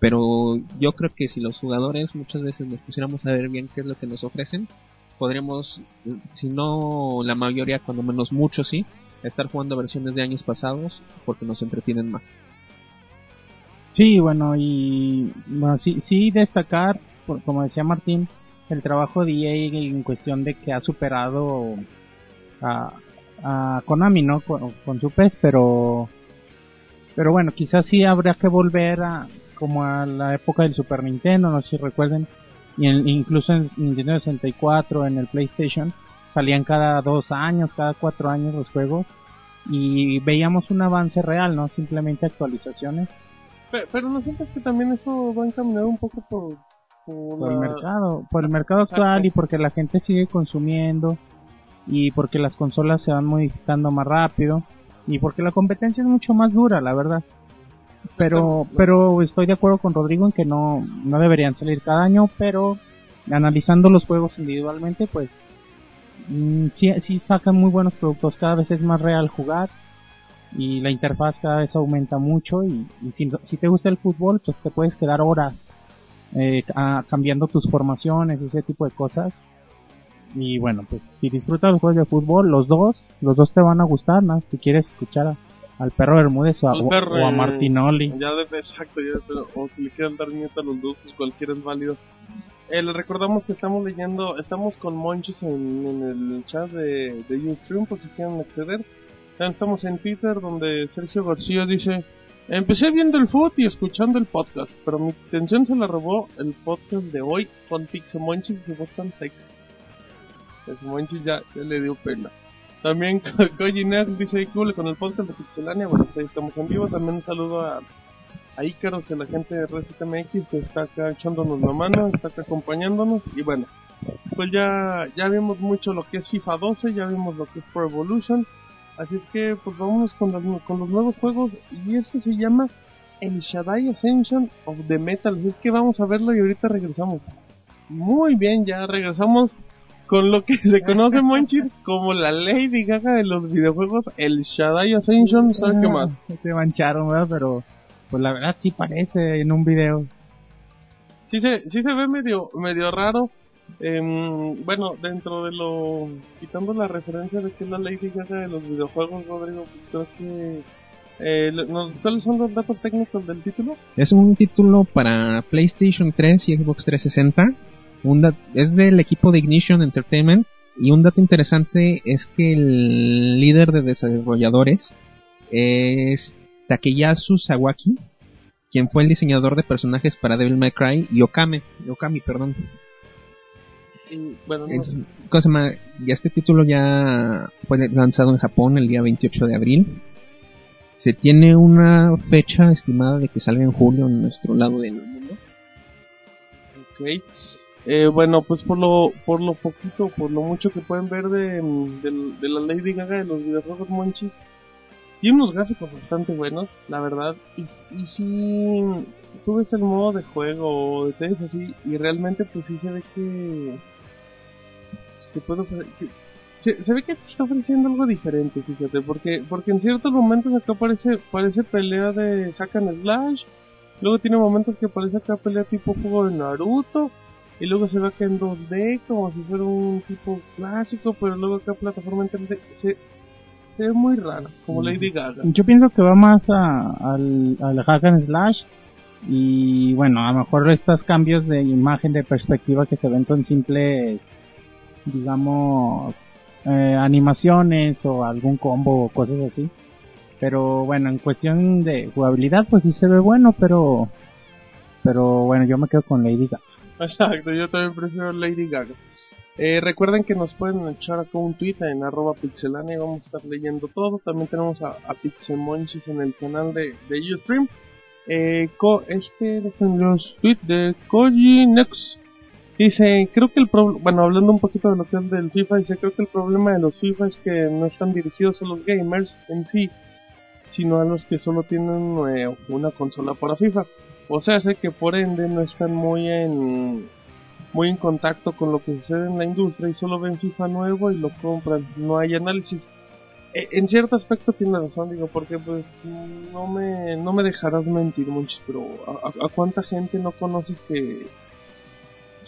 Pero yo creo que si los jugadores muchas veces nos pusiéramos a ver bien qué es lo que nos ofrecen podríamos si no la mayoría cuando menos muchos sí estar jugando versiones de años pasados porque nos entretienen más Sí, bueno, y bueno, sí, sí destacar, por- como decía Martín, el trabajo de EA en cuestión de que ha superado a, a Konami, ¿no? Con, su PES, pero pero bueno, quizás sí habría que volver a como a la época del Super Nintendo, no sé si recuerden, y en- incluso en Nintendo 64, en el PlayStation, salían cada dos años, cada cuatro años los juegos, y veíamos un avance real, no simplemente actualizaciones Pe- Pero, no sientes que también eso va encaminado un poco por, por, por el mercado, por el mercado actual Exacto. y porque la gente sigue consumiendo y porque las consolas se van modificando más rápido y porque la competencia es mucho más dura, la verdad. Pero pero estoy de acuerdo con Rodrigo en que no no deberían salir cada año, pero analizando los juegos individualmente, pues mm, sí, sí sacan muy buenos productos, cada vez es más real jugar y la interfaz cada vez aumenta mucho y, y si, si te gusta el fútbol, pues te puedes quedar horas eh, a- cambiando tus formaciones ese tipo de cosas. Y bueno, pues si disfrutas los juegos de fútbol, los dos, los dos te van a gustar, ¿no? Si quieres escuchar a, al perro Bermúdez o a, perro, o a eh, Martinoli. Ya exacto, ya, pero- o si le quieren dar nieta a los dos, pues cualquiera es válido. Eh, les recordamos que estamos leyendo, estamos con Monchis en, en el chat de, de Ustream por si quieren acceder. También estamos en Twitter donde Sergio García dice, empecé viendo el foot y escuchando el podcast, pero mi atención se la robó el podcast de hoy con Pixie Monchis y tan sexy. Pues Monchis ya, ya le dio pena. También [laughs] Koji dice huele con el podcast de Pixelania. Bueno, pues estamos en vivo. También un saludo a, a Ícaros y a la gente de ResetMX que está acá echándonos la mano, está acá acompañándonos. Y bueno, pues ya, ya vimos mucho lo que es FIFA 12, ya vimos lo que es Pro Evolution. Así es que, pues vámonos con los, con los nuevos juegos. Y esto se llama el Shaddai Ascension of the Metal. Así es que vamos a verlo y ahorita regresamos. Muy bien, ya regresamos con lo que se conoce, Monchis, como la Lady Gaga de los videojuegos, el Shaddai Ascension, ¿sabes qué más? Se mancharon, ¿verdad? Pero pues la verdad sí parece en un video. Sí se, sí se ve medio, medio raro. Em, bueno, dentro de lo... Quitando la referencia de que es la Lady Gaga de los videojuegos, Rodrigo, pues creo que... Eh, ¿Cuáles son los datos técnicos del título? Es un título para PlayStation 3 y Xbox 360. Un dat- es del equipo de Ignition Entertainment. Y un dato interesante es que el líder de desarrolladores es Takeyasu Sawaki, quien fue el diseñador de personajes para Devil May Cry y Okame, Okami, perdón. Ya este título ya fue lanzado en Japón el día 28 de abril. Se tiene una fecha estimada de que salga en julio en nuestro lado del mundo. Ok. Eh, bueno, pues por lo, por lo poquito, por lo mucho que pueden ver de, del- de la Lady Gaga de los videojuegos Monchi, tiene unos gráficos bastante buenos, la verdad. Y, y si tú ves el modo de juego o detalles así, y realmente pues sí se ve que, ofrecer- que- se, ve que está ofreciendo algo diferente, fíjate, porque, porque en ciertos momentos acá parece, parece pelea de sacan slash, luego tiene momentos que parece acá pelea tipo juego de Naruto, y luego se ve acá en 2D como si fuera un tipo clásico, pero luego acá plataforma en 3D se, se ve muy rara, como Lady Gaga. Yo pienso que va más a- al, al hack and slash y bueno, a lo mejor estos cambios de imagen, de perspectiva que se ven son simples, digamos, eh, animaciones o algún combo o cosas así. Pero bueno, en cuestión de jugabilidad pues sí se ve bueno, pero pero bueno, yo me quedo con Lady Gaga. [laughs] Exacto, yo también prefiero Lady Gaga. Eh, recuerden que nos pueden echar acá un tweet en arroba pixelania vamos a estar leyendo todo. También tenemos a, a en el canal de, de Ustream. Eh, co- este, dejen los tweets de Koji. Dice, creo que el problema, bueno, hablando un poquito de lo que es del FIFA, dice, creo que el problema de los FIFA es que no están dirigidos a los gamers en sí, sino a los que solo tienen eh, una consola para FIFA. O sea, sé que por ende no están muy en muy en contacto con lo que sucede en la industria y solo ven FIFA nuevo y lo compran. No hay análisis. E- en cierto aspecto tiene razón, digo, porque pues no me no me dejarás mentir mucho, pero a, a- cuánta gente no conoces que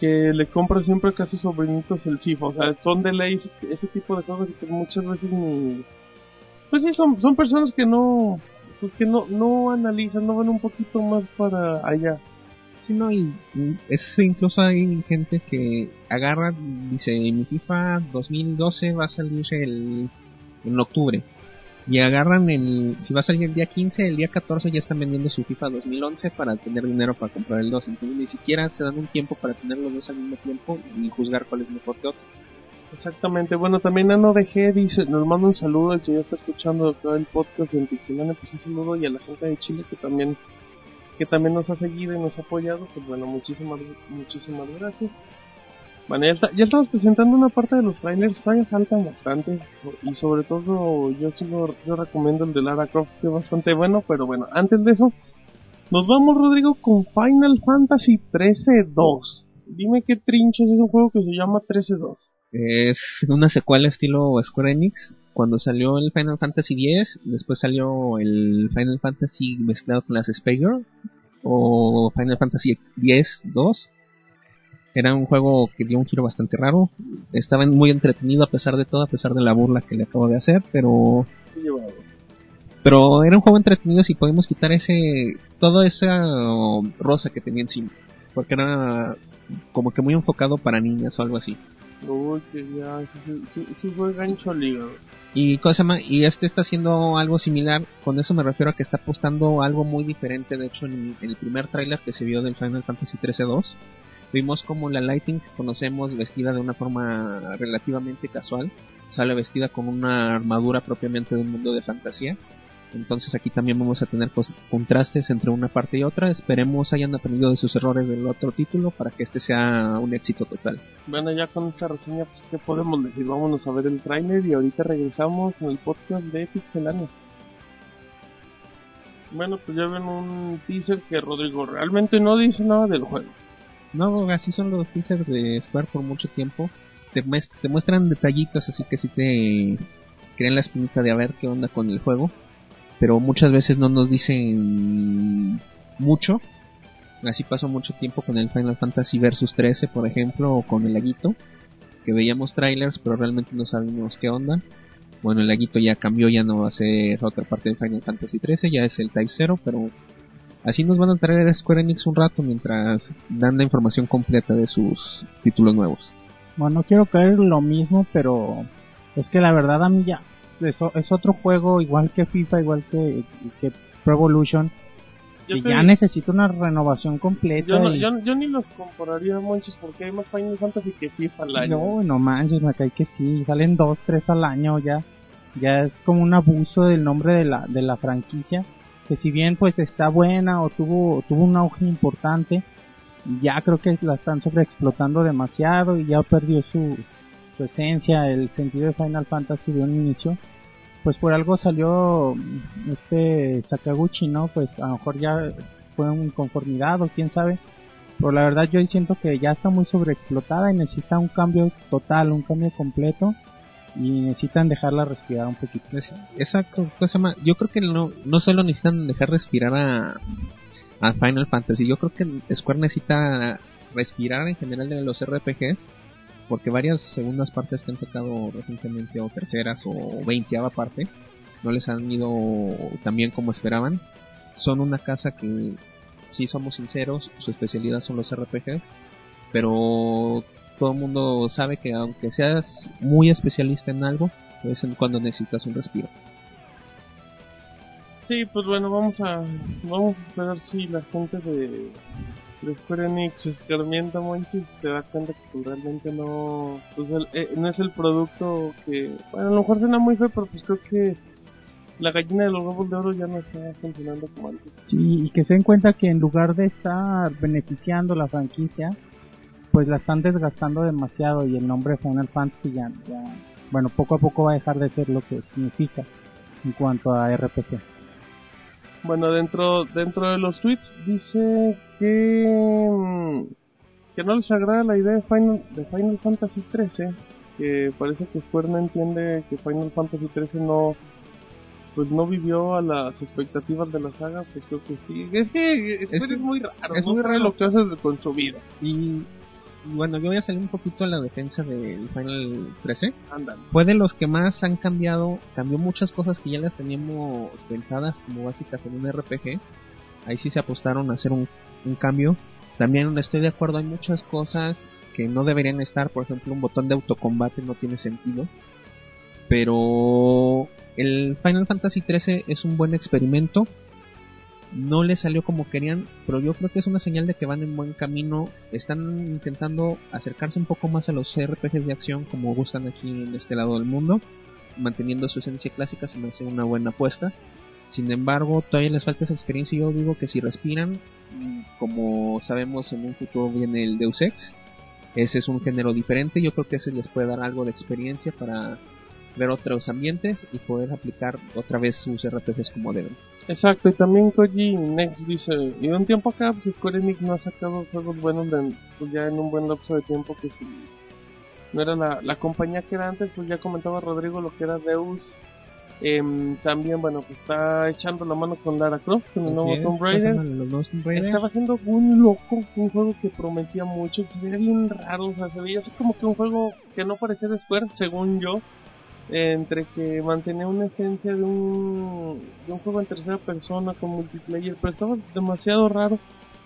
que le compra siempre sus sobrinitos el FIFA, o sea, son de ley ese- tipo de y que muchas veces ni pues sí son son personas que no pues que no no analizan, no van un poquito más para allá. Sí, no, y y es incluso hay gente que agarra, dice, mi FIFA 2012 va a salir el, en octubre. Y agarran el, si va a salir el día 15, el día 14 ya están vendiendo su FIFA 2011 para tener dinero para comprar el 2. Entonces ni siquiera se dan un tiempo para tener los dos al mismo tiempo y juzgar cuál es mejor que otro. Exactamente, bueno, también Ano de G dice, nos manda un saludo al que ya está escuchando todo el podcast en Pixelania, pues un saludo y a la gente de Chile que también que también nos ha seguido y nos ha apoyado, pues bueno, muchísimas muchísimas gracias. Bueno, ya, está- ya estamos presentando una parte de los trailers, todavía faltan bastante y sobre todo yo sí lo, yo recomiendo el de Lara Croft que es bastante bueno, pero bueno, antes de eso nos vamos Rodrigo con Final Fantasy 13-2. Dime qué trinchos es un juego que se llama 13-2. Es una secuela estilo Square Enix. Cuando salió el Final Fantasy X, después salió el Final Fantasy mezclado con las Spager o Final Fantasy X-2. Era un juego que dio un giro bastante raro. Estaba muy entretenido a pesar de todo, a pesar de la burla que le acabo de hacer, pero Pero era un juego entretenido si podemos quitar ese, toda esa rosa que tenía encima. Porque era como que muy enfocado para niñas o algo así. Y y este está haciendo algo similar, con eso me refiero a que está apostando algo muy diferente, de hecho en, el primer tráiler que se vio del Final Fantasy 13 2, vimos como la Lighting que conocemos vestida de una forma relativamente casual, sale vestida con una armadura propiamente de un mundo de fantasía. Entonces aquí también vamos a tener contrastes entre una parte y otra. Esperemos hayan aprendido de sus errores del otro título para que este sea un éxito total. Bueno, ya con esta reseña, pues, ¿qué podemos decir? Vámonos a ver el trailer y ahorita regresamos en el podcast de Pixelania. Bueno, pues ya ven un teaser que Rodrigo realmente no dice nada del juego. No, así son los teasers de Square por mucho tiempo. Te, te muestran detallitos, así que si te crean la espinita de a ver qué onda con el juego. Pero muchas veces no nos dicen mucho. Así pasó mucho tiempo con el Final Fantasy Versus 13, por ejemplo, o con el Laguito. Que veíamos trailers, pero realmente no sabíamos qué onda. Bueno, el Laguito ya cambió, ya no va a ser otra parte del Final Fantasy 13, ya es el Type 0, pero Así nos van a traer a Square Enix un rato mientras dan la información completa de sus títulos nuevos. Bueno, no quiero caer lo mismo, pero es que la verdad a mí ya es, es otro juego igual que FIFA, igual que, que Pro Evolution, que te- ya necesita una renovación completa. yo, no- y- yo, yo ni los compararía, monches, porque hay más Final Fantasy que FIFA al año. No, no manches, me cae que sí, salen dos, tres al año ya. Ya es como un abuso del nombre de la, de la franquicia. Que si bien pues está buena o tuvo, tuvo un auge importante, ya creo que la están sobreexplotando demasiado y ya perdió su, su esencia, el sentido de Final Fantasy de un inicio. Pues por algo salió mm, este Sakaguchi, ¿no? Pues a lo mejor ya fue un inconformidad o quién sabe. Pero la verdad yo siento que ya está muy sobreexplotada y necesita un cambio total, un cambio completo y necesitan dejarla respirar un poquito. Exacto. Yo creo que no, no solo necesitan dejar respirar a, a Final Fantasy, yo creo que Square necesita respirar en general de los RPGs, porque varias segundas partes que han sacado recientemente, o terceras, o veinteava parte, no les han ido tan bien como esperaban. Son una casa que, si somos sinceros, su especialidad son los RPGs, pero todo el mundo sabe que aunque seas muy especialista en algo, de vez en cuando necesitas un respiro. Sí, pues bueno, vamos a vamos a esperar si la gente de, de Square Enix se escarmienta mucho y se da cuenta que pues, realmente no pues eh, no es el producto que bueno a lo mejor suena muy feo pero pues creo que la gallina de los huevos de oro ya no está funcionando como antes. Sí, y que se den cuenta que en lugar de estar beneficiando la franquicia, pues la están desgastando demasiado y el nombre Final Fantasy ya, ya, bueno, poco a poco va a dejar de ser lo que significa en cuanto a RPG. Bueno, dentro dentro de los tweets dice que mm, que no les agrada la idea de Final de Final Fantasy 13, que parece que Square no entiende que Final Fantasy 13 no pues no vivió a las expectativas de la saga, pues creo que sí. Es que Square es, que muy raro, es no muy raro. lo que hace con su vida. Y bueno, yo voy a salir un poquito a la defensa del Final 13. Ándale. Fue de los que más han cambiado, cambió muchas cosas que ya las teníamos pensadas como básicas en un RPG. Ahí sí se apostaron a hacer un, un cambio. También estoy de acuerdo, hay muchas cosas que no deberían estar, por ejemplo, un botón de autocombate no tiene sentido. Pero el Final Fantasy 13 es un buen experimento. No le salió como querían, pero yo creo que es una señal de que van en buen camino. Están intentando acercarse un poco más a los RPGs de acción como gustan aquí en este lado del mundo, manteniendo su esencia clásica, se me hace una buena apuesta. Sin embargo, todavía les falta esa experiencia y yo digo que si respiran, como sabemos en un futuro viene el Deus Ex, ese es un género diferente, yo creo que ese les puede dar algo de experiencia para ver otros ambientes y poder aplicar otra vez sus RPGs como deben. Exacto, y también Koji Next dice, y de un tiempo acá, pues Square Enix no ha sacado juegos buenos de- pues, ya en un buen lapso de tiempo que si no era la, la compañía que era antes, pues ya comentaba Rodrigo lo que era Deus. Em, también, bueno, pues está echando la mano con Lara Croft, con el nuevo es, Tomb Raider. Estaba haciendo un loco, un juego que prometía mucho, se veía bien raro, o sea, se veía así como que un juego que no parecía de Square, según yo. Entre que mantenía una esencia de un, de un juego en tercera persona con multiplayer, pero estaba demasiado raro.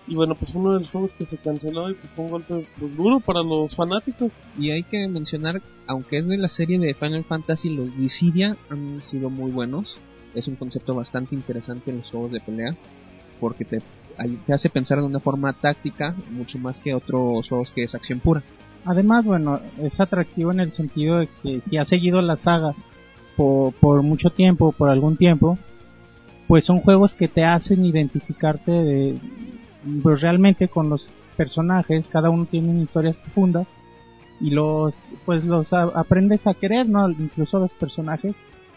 Y bueno, pues uno de los juegos que se canceló y que fue un golpe pues, duro para los fanáticos. Y hay que mencionar, aunque es de la serie de Final Fantasy, los Dissidia han sido muy buenos. Es un concepto bastante interesante en los juegos de peleas, porque te, te hace pensar de una forma táctica mucho más que otros juegos que es acción pura. Además, bueno, es atractivo en el sentido de que si has seguido la saga por, por mucho tiempo, por algún tiempo, pues son juegos que te hacen identificarte de, pues realmente con los personajes, cada uno tiene historias profundas y los pues los aprendes a querer, ¿no? Incluso los personajes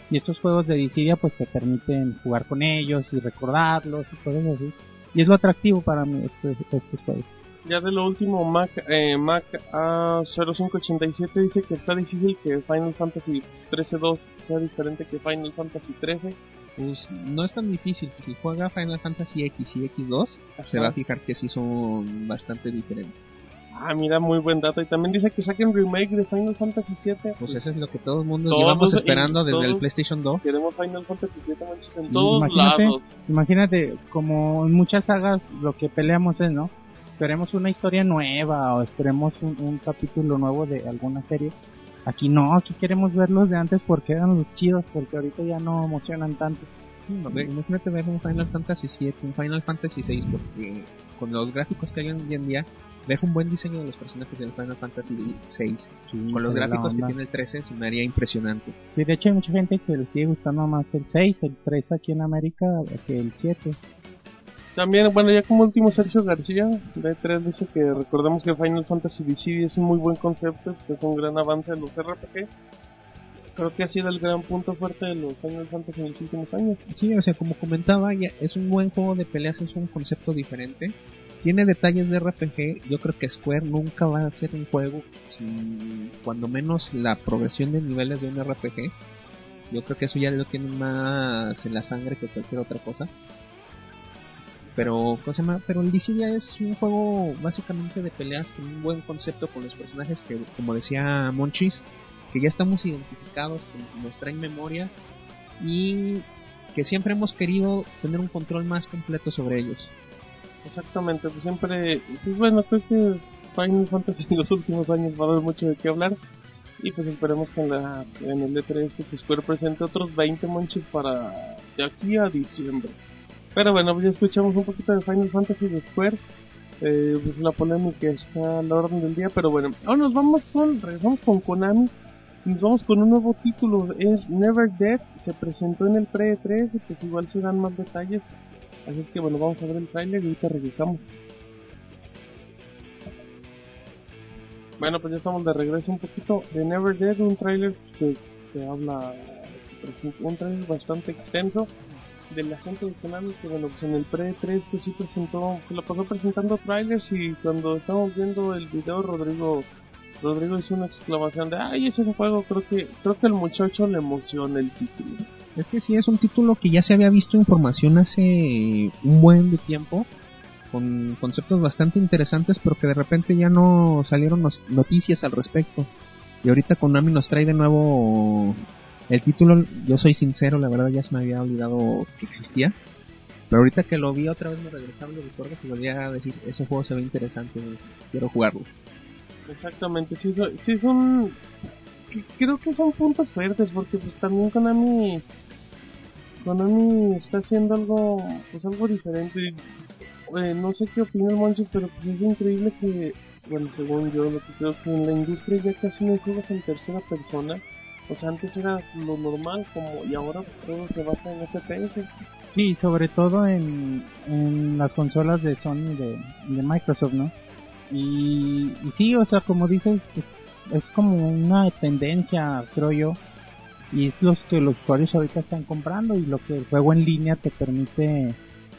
y estos juegos de Dissidia pues te permiten jugar con ellos y recordarlos y cosas así. Y es lo atractivo para mí estos, estos juegos. Ya de lo último, Mac, eh, Mac A0587 dice que está difícil que Final Fantasy 13.2 sea diferente que Final Fantasy 13 pues no es tan difícil. Si juega Final Fantasy X y X2, se va a fijar que sí son bastante diferentes. Ah, mira, muy buen dato. Y también dice que saquen remake de Final Fantasy 7. Pues eso es lo que todo el mundo llevamos esperando desde el PlayStation 2. Queremos Final Fantasy 7 en todos imagínate, lados. Imagínate, como en muchas sagas lo que peleamos es, ¿no? Esperemos una historia nueva o esperemos un, un capítulo nuevo de alguna serie Aquí no, aquí queremos verlos de antes porque eran los chidos, porque ahorita ya no emocionan tanto. No, imagínate ver un Final Fantasy 7, un Final Fantasy 6, porque con los gráficos que hay hoy en día, ver un buen diseño de los personajes del Final Fantasy 6. con los gráficos que tiene el 13 se me haría impresionante. Sí, de hecho hay mucha gente que le sigue gustando más el 6, el 3 aquí en América, que el 7. También, bueno, ya como último Sergio García de 3 dice que recordemos que Final Fantasy DC es un muy buen concepto, que es un gran avance de los RPG. Creo que ha sido el gran punto fuerte de los Final Fantasy en los últimos años. Sí, o sea, como comentaba, ya es un buen juego de peleas, es un concepto diferente. Tiene detalles de RPG, yo creo que Square nunca va a hacer un juego sin cuando menos la progresión de niveles de un RPG. Yo creo que eso ya lo tienen más en la sangre que cualquier otra cosa pero, ¿cómo se llama? Pero el Dissidia es un juego básicamente de peleas con un buen concepto con los personajes que, como decía Monchis, que ya estamos identificados, que nos traen memorias y que siempre hemos querido tener un control más completo sobre ellos. Exactamente, pues siempre, pues bueno, creo que Final Fantasy en los últimos años va a haber mucho de qué hablar y pues esperemos que en, la, en el E3 que Square presente otros 20 monchis para de aquí a diciembre. Pero bueno, pues ya escuchamos un poquito de Final Fantasy de Square. Eh, pues la polémica está a la orden del día, pero bueno, ahora nos vamos con, regresamos con Konami. Nos vamos con un nuevo título, es Never Dead, se presentó en el pre-3 y pues igual se dan más detalles. Así que bueno, vamos a ver el trailer y ahorita regresamos. Bueno, pues ya estamos de regreso un poquito de Never Dead, un trailer que, que habla, un trailer bastante extenso de la gente de Konami que bueno pues en el pre-3 que sí presentó se lo pasó presentando trailers y cuando estábamos viendo el video Rodrigo Rodrigo hizo una exclamación de ay ese juego creo que creo que el muchacho le emociona el título. Es que sí es un título que ya se había visto información hace un buen tiempo con conceptos bastante interesantes pero que de repente ya no salieron noticias al respecto. Y ahorita Konami nos trae de nuevo el título, yo soy sincero, la verdad ya se me había olvidado que existía. Pero ahorita que lo vi otra vez me regresaba los recuerdos y volví a decir, ese juego se ve interesante, quiero jugarlo. Exactamente, sí, sí son... Creo que son puntos fuertes porque pues también Konami... Konami está haciendo algo, pues algo diferente. Eh, no sé qué opina el Moncho, pero pues es increíble que, bueno, según yo, lo que creo que en la industria ya casi no hay juegos en tercera persona o sea, antes era lo normal, como y ahora todo se basa en FPS. Sí, sobre todo en, en las consolas de Sony de, de Microsoft, ¿no? Y, y, sí, o sea, como dices, es, como una tendencia, creo yo, y es lo que los usuarios ahorita están comprando y lo que el juego en línea te permite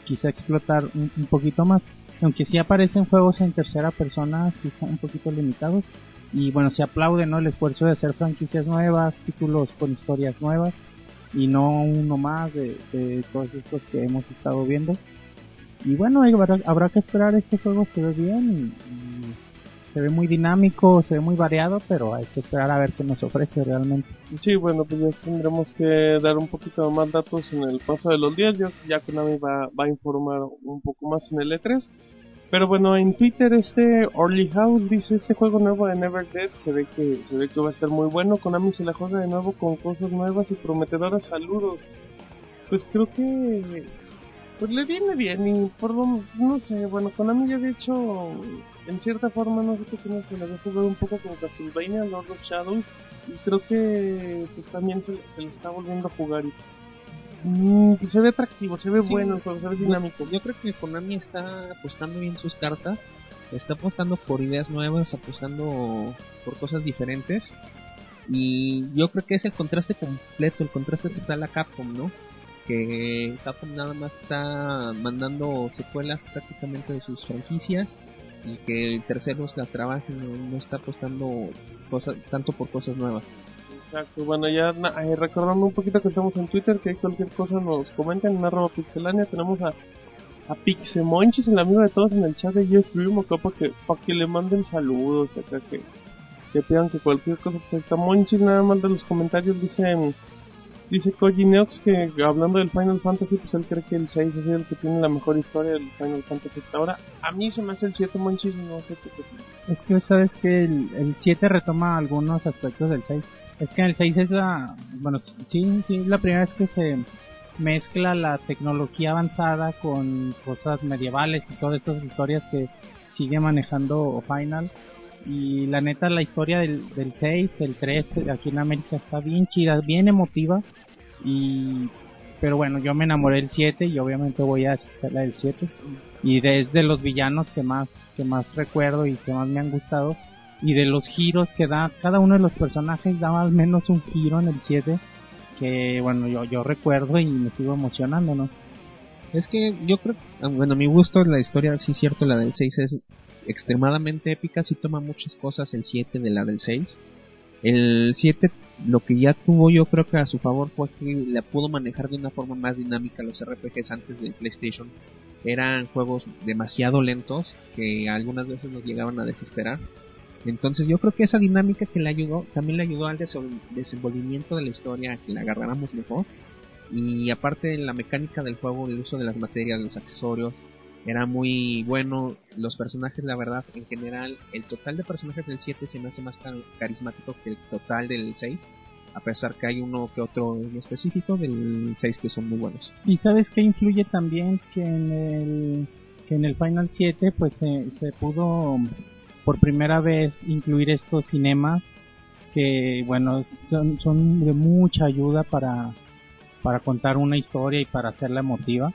quizá explotar un, un poquito más. Aunque sí aparecen juegos en tercera persona, están un poquito limitados, y bueno, se aplaude ¿no? el esfuerzo de hacer franquicias nuevas, títulos con historias nuevas y no uno más de, todos estos que hemos estado viendo. Y bueno, habrá, habrá que esperar este juego se ve bien y, se ve muy dinámico, se ve muy variado, pero hay que esperar a ver qué nos ofrece realmente. Sí, bueno, pues ya tendremos que dar un poquito más datos en el paso de los días. Ya, ya Konami va, va a informar un poco más en el E3. Pero bueno, en Twitter este Orly House dice este juego nuevo de Never Dead se ve que se ve que va a estar muy bueno. Konami se la juega de nuevo con cosas nuevas y prometedoras. Saludos. Pues creo que pues le viene bien y por lo no sé, bueno, Konami ya había hecho en cierta forma no sé qué no se le había jugado un poco con Castlevania Lord of Shadows y creo que pues también se, se le está volviendo a jugar y Mm, se ve atractivo, se ve Sí. bueno, se ve dinámico. Yo creo que Konami está apostando bien sus cartas, está apostando por ideas nuevas, apostando por cosas diferentes. Y yo creo que es el contraste completo, el contraste total a Capcom, ¿no? Que Capcom nada más está mandando secuelas prácticamente de sus franquicias y que terceros las trabajen, no, no está apostando cosas, tanto por cosas nuevas. Exacto, bueno, ya eh, recordando un poquito que estamos en Twitter, que cualquier cosa nos comenten en arroba pixelania, tenemos a, a Pixemonchis, el amigo de todos en el chat de YouStream, acá para que, para que le manden saludos, acá que, que pidan que cualquier cosa, pues está Monchis, nada más de los comentarios dice, dice Koji Neox que hablando del Final Fantasy, pues él cree que el 6 es el que tiene la mejor historia del Final Fantasy hasta ahora, a mí se me hace el 7 Monchis, no sé qué Es que sabes que el, el 7 retoma algunos aspectos del 6. Es que en el 6 es la, bueno, sí, sí, es la primera vez que se mezcla la tecnología avanzada con cosas medievales y todas estas historias que sigue manejando Final. Y la neta, la historia del, del 6, el 3, aquí en América está bien chida, bien emotiva. Y, pero bueno, yo me enamoré del 7 y obviamente voy a escuchar la del 7. Y desde los villanos que más, que más recuerdo y que más me han gustado. Y de los giros que da, cada uno de los personajes da al menos un giro en el 7. Que bueno, yo, yo recuerdo y me sigo emocionando, ¿no? Es que yo creo, ah, bueno, a mi gusto la historia, sí cierto, la del 6 es extremadamente épica, sí toma muchas cosas el 7 de la del 6. El 7 lo que ya tuvo yo creo que a su favor fue que la pudo manejar de una forma más dinámica los RPGs antes del PlayStation. Eran juegos demasiado lentos que algunas veces nos llegaban a desesperar. Entonces yo creo que esa dinámica que le ayudó, también le ayudó al desenvolvimiento de la historia, a que la agarráramos mejor. Y aparte la mecánica del juego, el uso de las materias, los accesorios, era muy bueno. Los personajes, la verdad, en general, el total de personajes del 7 se me hace más car- carismático que el total del 6. A pesar que hay uno que otro en específico del 6 que son muy buenos. Y sabes que influye también que en el, que en el Final 7 pues se, se pudo por primera vez incluir estos cinemas que bueno son, son de mucha ayuda para, para contar una historia y para hacerla emotiva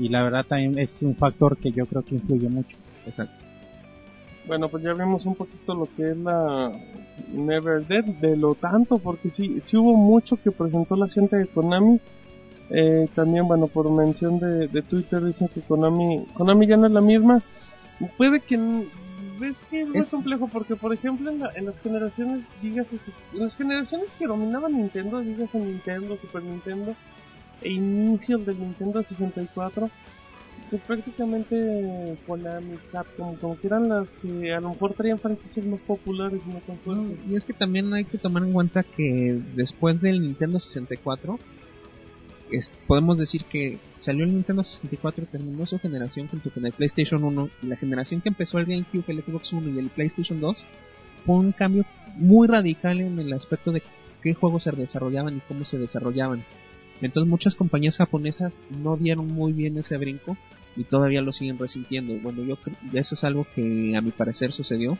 y la verdad también es un factor que yo creo que influye mucho. Exacto. Bueno, pues ya vimos un poquito lo que es la Never Dead, de lo tanto, porque sí, sí hubo mucho que presentó la gente de Konami. Eh, también, bueno, por mención de, de Twitter dicen que Konami, Konami ya no es la misma. Puede que, ves que es complejo, porque por ejemplo en, la- en las generaciones, dígase, en las generaciones que dominaban Nintendo, dígase Nintendo, Super Nintendo, e inicios del Nintendo 64, pues prácticamente Konami, Capcom, como que eran las que a lo mejor traían franquicias más populares y no tan fuertes. Y es que también hay que tomar en cuenta que después del Nintendo 64, es- podemos decir que salió el Nintendo 64, terminó su generación junto con el PlayStation 1, y la generación que empezó el GameCube, el Xbox 1 y el PlayStation 2, fue un cambio muy radical en el aspecto de qué juegos se desarrollaban y cómo se desarrollaban. Entonces muchas compañías japonesas no dieron muy bien ese brinco y todavía lo siguen resintiendo. Bueno, yo eso es algo que a mi parecer sucedió.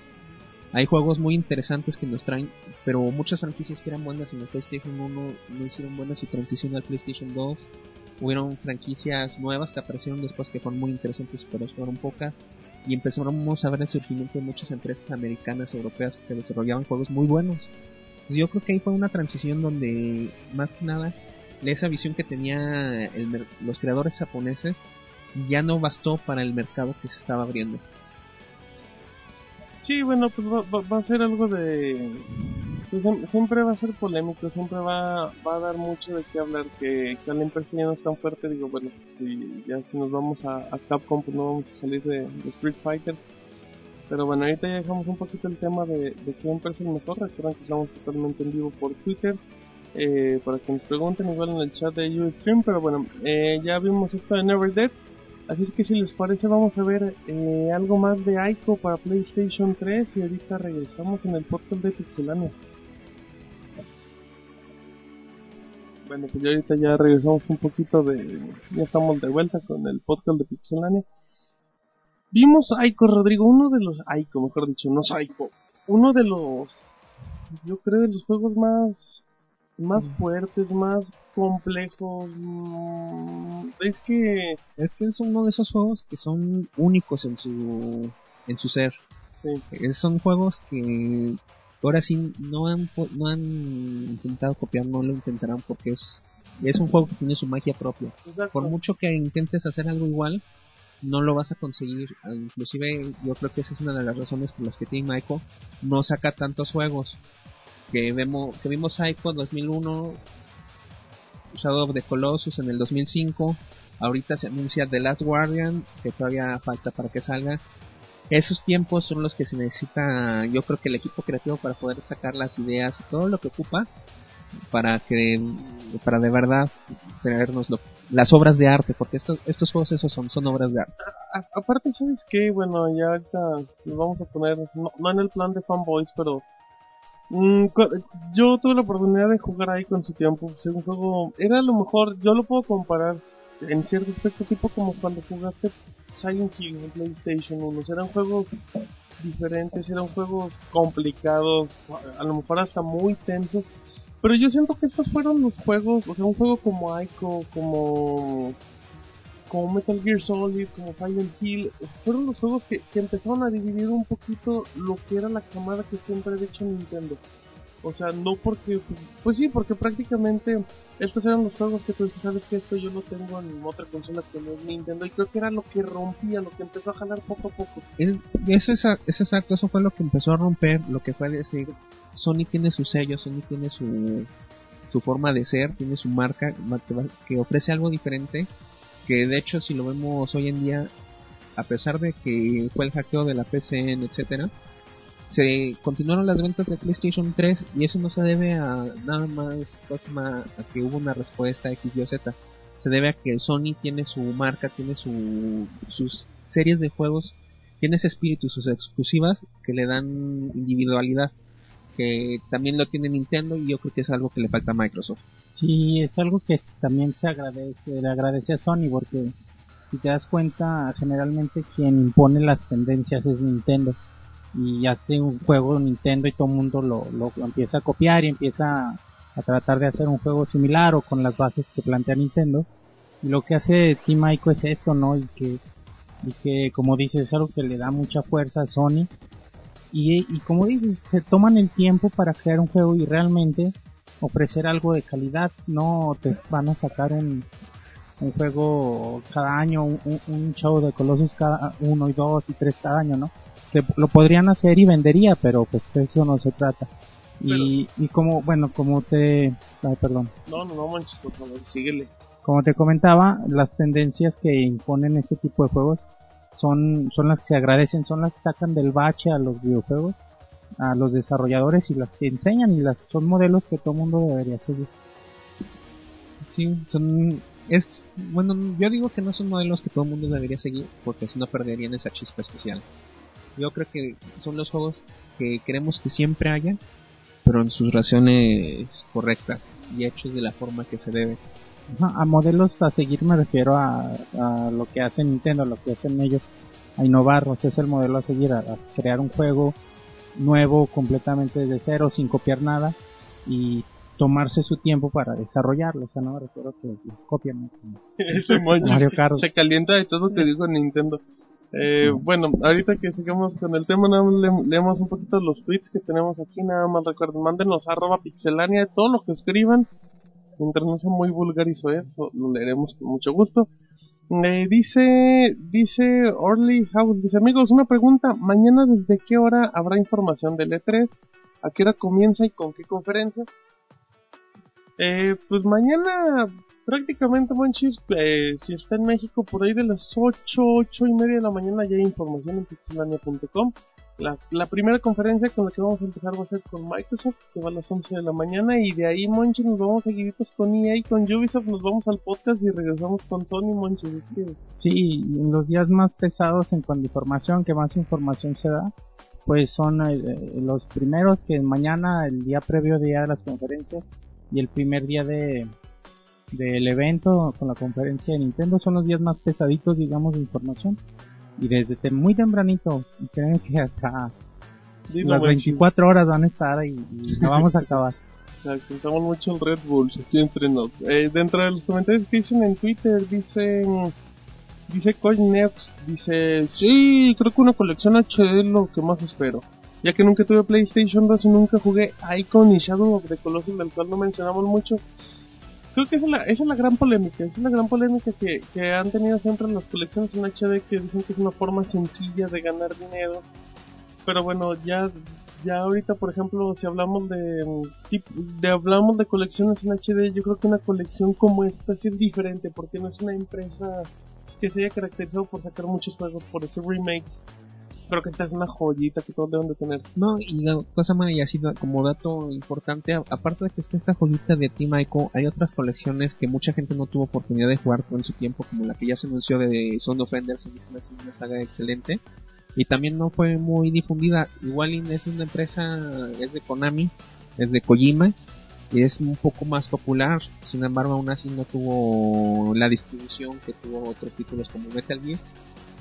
Hay juegos muy interesantes que nos traen, pero muchas franquicias que eran buenas en el PlayStation 1 no hicieron buena su transición al PlayStation 2. Hubieron franquicias nuevas que aparecieron después que fueron muy interesantes, pero fueron pocas. Y empezamos a ver el surgimiento de muchas empresas americanas, europeas que desarrollaban juegos muy buenos. Entonces yo creo que ahí fue una transición donde, más que nada, esa visión que tenía el mer- los creadores japoneses ya no bastó para el mercado que se estaba abriendo. Sí, bueno, pues va, va- va a ser algo de... pues, siem- siempre va a ser polémico, siempre va, va a dar mucho de qué hablar, que, la empresa ya no es tan fuerte, digo, bueno, si, ya si nos vamos a, Capcom, pues no vamos a salir de, Street Fighter. Pero bueno, ahorita ya dejamos un poquito el tema de, de quién parece el mejor. Recuerden que estamos totalmente en vivo por Twitter. Eh, para que nos pregunten igual en el chat de Ustream. Pero bueno, eh, ya vimos esto de Never Dead. Así que si les parece vamos a ver eh, algo más de Ico para PlayStation 3 y ahorita regresamos en el podcast de Pixelania. Bueno, pues ya ahorita ya regresamos un poquito de... Ya estamos de vuelta con el podcast de Pixelania. Vimos Ico, Rodrigo, uno de los... Ico, mejor dicho, no Ico. Uno de los... Yo creo de los juegos más... Más fuertes, más complejos. mm, Es que... Es que es uno de esos juegos que son únicos en su en su ser. Sí, Son juegos que ahora sí no han no han intentado copiar, no lo intentarán porque es es un juego que tiene su magia propia. exacto. Por mucho que intentes hacer algo igual, no lo vas a conseguir. Inclusive yo creo que esa es una de las razones por las que Team Ico no saca tantos juegos. Que vemos que vimos Ico 2001, Shadow of the Colossus en el 2005, ahorita se anuncia The Last Guardian, que todavía falta para que salga. Esos tiempos son los que se necesita, yo creo que el equipo creativo para poder sacar las ideas todo lo que ocupa para que para de verdad traernos lo- las obras de arte, porque estos estos juegos esos son son obras de arte. Aparte, ¿sabes qué? Bueno, ya vamos a poner, no, en el plan de fanboys, pero yo tuve la oportunidad de jugar ahí con su tiempo. pues, es un juego, era a lo mejor, yo lo puedo comparar en cierto aspecto, tipo como cuando jugaste Silent Hill en PlayStation 1. Eran juegos diferentes, eran juegos complicados, a lo mejor hasta muy tensos. Pero yo siento que estos fueron los juegos, o sea, un juego como Ico, como como Metal Gear Solid, como Silent Hill, fueron los juegos que, que empezaron a dividir un poquito lo que era la camada que siempre había hecho Nintendo. O sea, no porque, pues sí, porque prácticamente estos eran los juegos que tú sabes que esto yo lo tengo en otra consola que no es Nintendo y creo que era lo que rompía, lo que empezó a jalar poco a poco. Es, eso es, exacto, eso fue lo que empezó a romper, lo que fue decir, Sony tiene su sello, Sony tiene su, su forma de ser, tiene su marca, que ofrece algo diferente, que de hecho si lo vemos hoy en día, a pesar de que fue el hackeo de la PCN, etcétera, se continuaron las ventas de PlayStation 3 y eso no se debe a nada más, cosa más, a que hubo una respuesta X, Y Z. Se debe a que Sony tiene su marca, tiene su, sus series de juegos tiene ese espíritu, sus exclusivas que le dan individualidad, que también lo tiene Nintendo y yo creo que es algo que le falta a Microsoft. Sí, es algo que también se agradece, le agradece a Sony porque si te das cuenta, generalmente quien impone las tendencias es Nintendo. Y hace un juego Nintendo y todo el mundo lo, lo, empieza a copiar y empieza a tratar de hacer un juego similar o con las bases que plantea Nintendo. Y lo que hace Team Ico es esto, ¿no? Y que, y que como dices es algo que le da mucha fuerza a Sony. Y, y como dices, se toman el tiempo para crear un juego y realmente ofrecer algo de calidad, no te van a sacar un, un juego cada año, un, un, show de Colossus cada uno y dos y tres cada año, ¿no? Que lo podrían hacer y vendería, pero pues de eso no se trata. Y, y como, bueno, como te, ay, perdón, No, no, no manches, por favor, síguele. como te comentaba, las tendencias que imponen este tipo de juegos son, son las que se agradecen, son las que sacan del bache a los videojuegos, a los desarrolladores y las que enseñan y las son modelos que todo mundo debería seguir. Sí, son es bueno, yo digo que no son modelos que todo el mundo debería seguir porque si no perderían esa chispa especial. Yo creo que son los juegos que queremos que siempre haya, pero en sus razones correctas y hechos de la forma que se debe. Ajá, a modelos a seguir me refiero a, a lo que hace Nintendo, lo que hacen ellos, a innovar, o sea, es el modelo a seguir, a, a crear un juego nuevo completamente desde cero, sin copiar nada y tomarse su tiempo para desarrollarlo, o sea, no me refiero que copian Mario Kart. se calienta de todo lo que digo Nintendo. Eh, bueno, ahorita que sigamos con el tema, nada más le- leemos un poquito los tweets que tenemos aquí, nada más recuerden, mándenos arroba pixelania todo lo que escriban, mientras no sea muy vulgar y soez, lo leeremos con mucho gusto. Eh, dice, dice Orly House, dice amigos, una pregunta, mañana desde qué hora habrá información del E3, a qué hora comienza y con qué conferencia. Eh, pues mañana prácticamente, Monchis, eh, si está en México por ahí de las 8, 8 y media de la mañana ya hay información en pixelania.com. La, la primera conferencia con la que vamos a empezar va a ser con Microsoft, que va a las 11 de la mañana, y de ahí, Monchi, nos vamos seguiditos con EA y con Ubisoft, nos vamos al podcast y regresamos con Sony, Monchi. Sí, en los días más pesados en cuanto a información, que más información se da, pues son eh, eh, los primeros que mañana, el día previo día de las conferencias, y el primer día de del evento con la conferencia de Nintendo son los días más pesaditos, digamos, de información. Y desde muy tempranito, y creen que hasta las Monchi. 24 horas van a estar y, y no vamos a [laughs] acabar. Estamos mucho en Red Bulls, aquí entre nos. Eh, dentro de los comentarios que dicen en Twitter, dicen... Dice Coinex, dice... Sí, creo que una colección HD es lo que más espero. Ya que nunca tuve PlayStation 2 y nunca jugué Icon y Shadow of the Colossus, del cual no mencionamos mucho. Creo que esa es la, es la gran polémica, esa es la gran polémica que, que han tenido siempre las colecciones en HD, que dicen que es una forma sencilla de ganar dinero. Pero bueno, ya ya ahorita por ejemplo si hablamos de, mm, de hablamos de colecciones en HD yo creo que una colección como esta sí es diferente porque no es una empresa que se haya caracterizado por sacar muchos juegos por hacer remakes creo que esta es una joyita que todos deben de tener No, y la cosa más, y así como dato importante, aparte de que está esta joyita de Team Ico, hay otras colecciones que mucha gente no tuvo oportunidad de jugar en su tiempo, como la que ya se anunció de Son of Enders, se me hace así una saga excelente, y también no fue muy difundida. Igual y es una empresa, es de Konami, es de Kojima, y es un poco más popular, sin embargo aún así no tuvo la distribución que tuvo otros títulos como Metal Gear,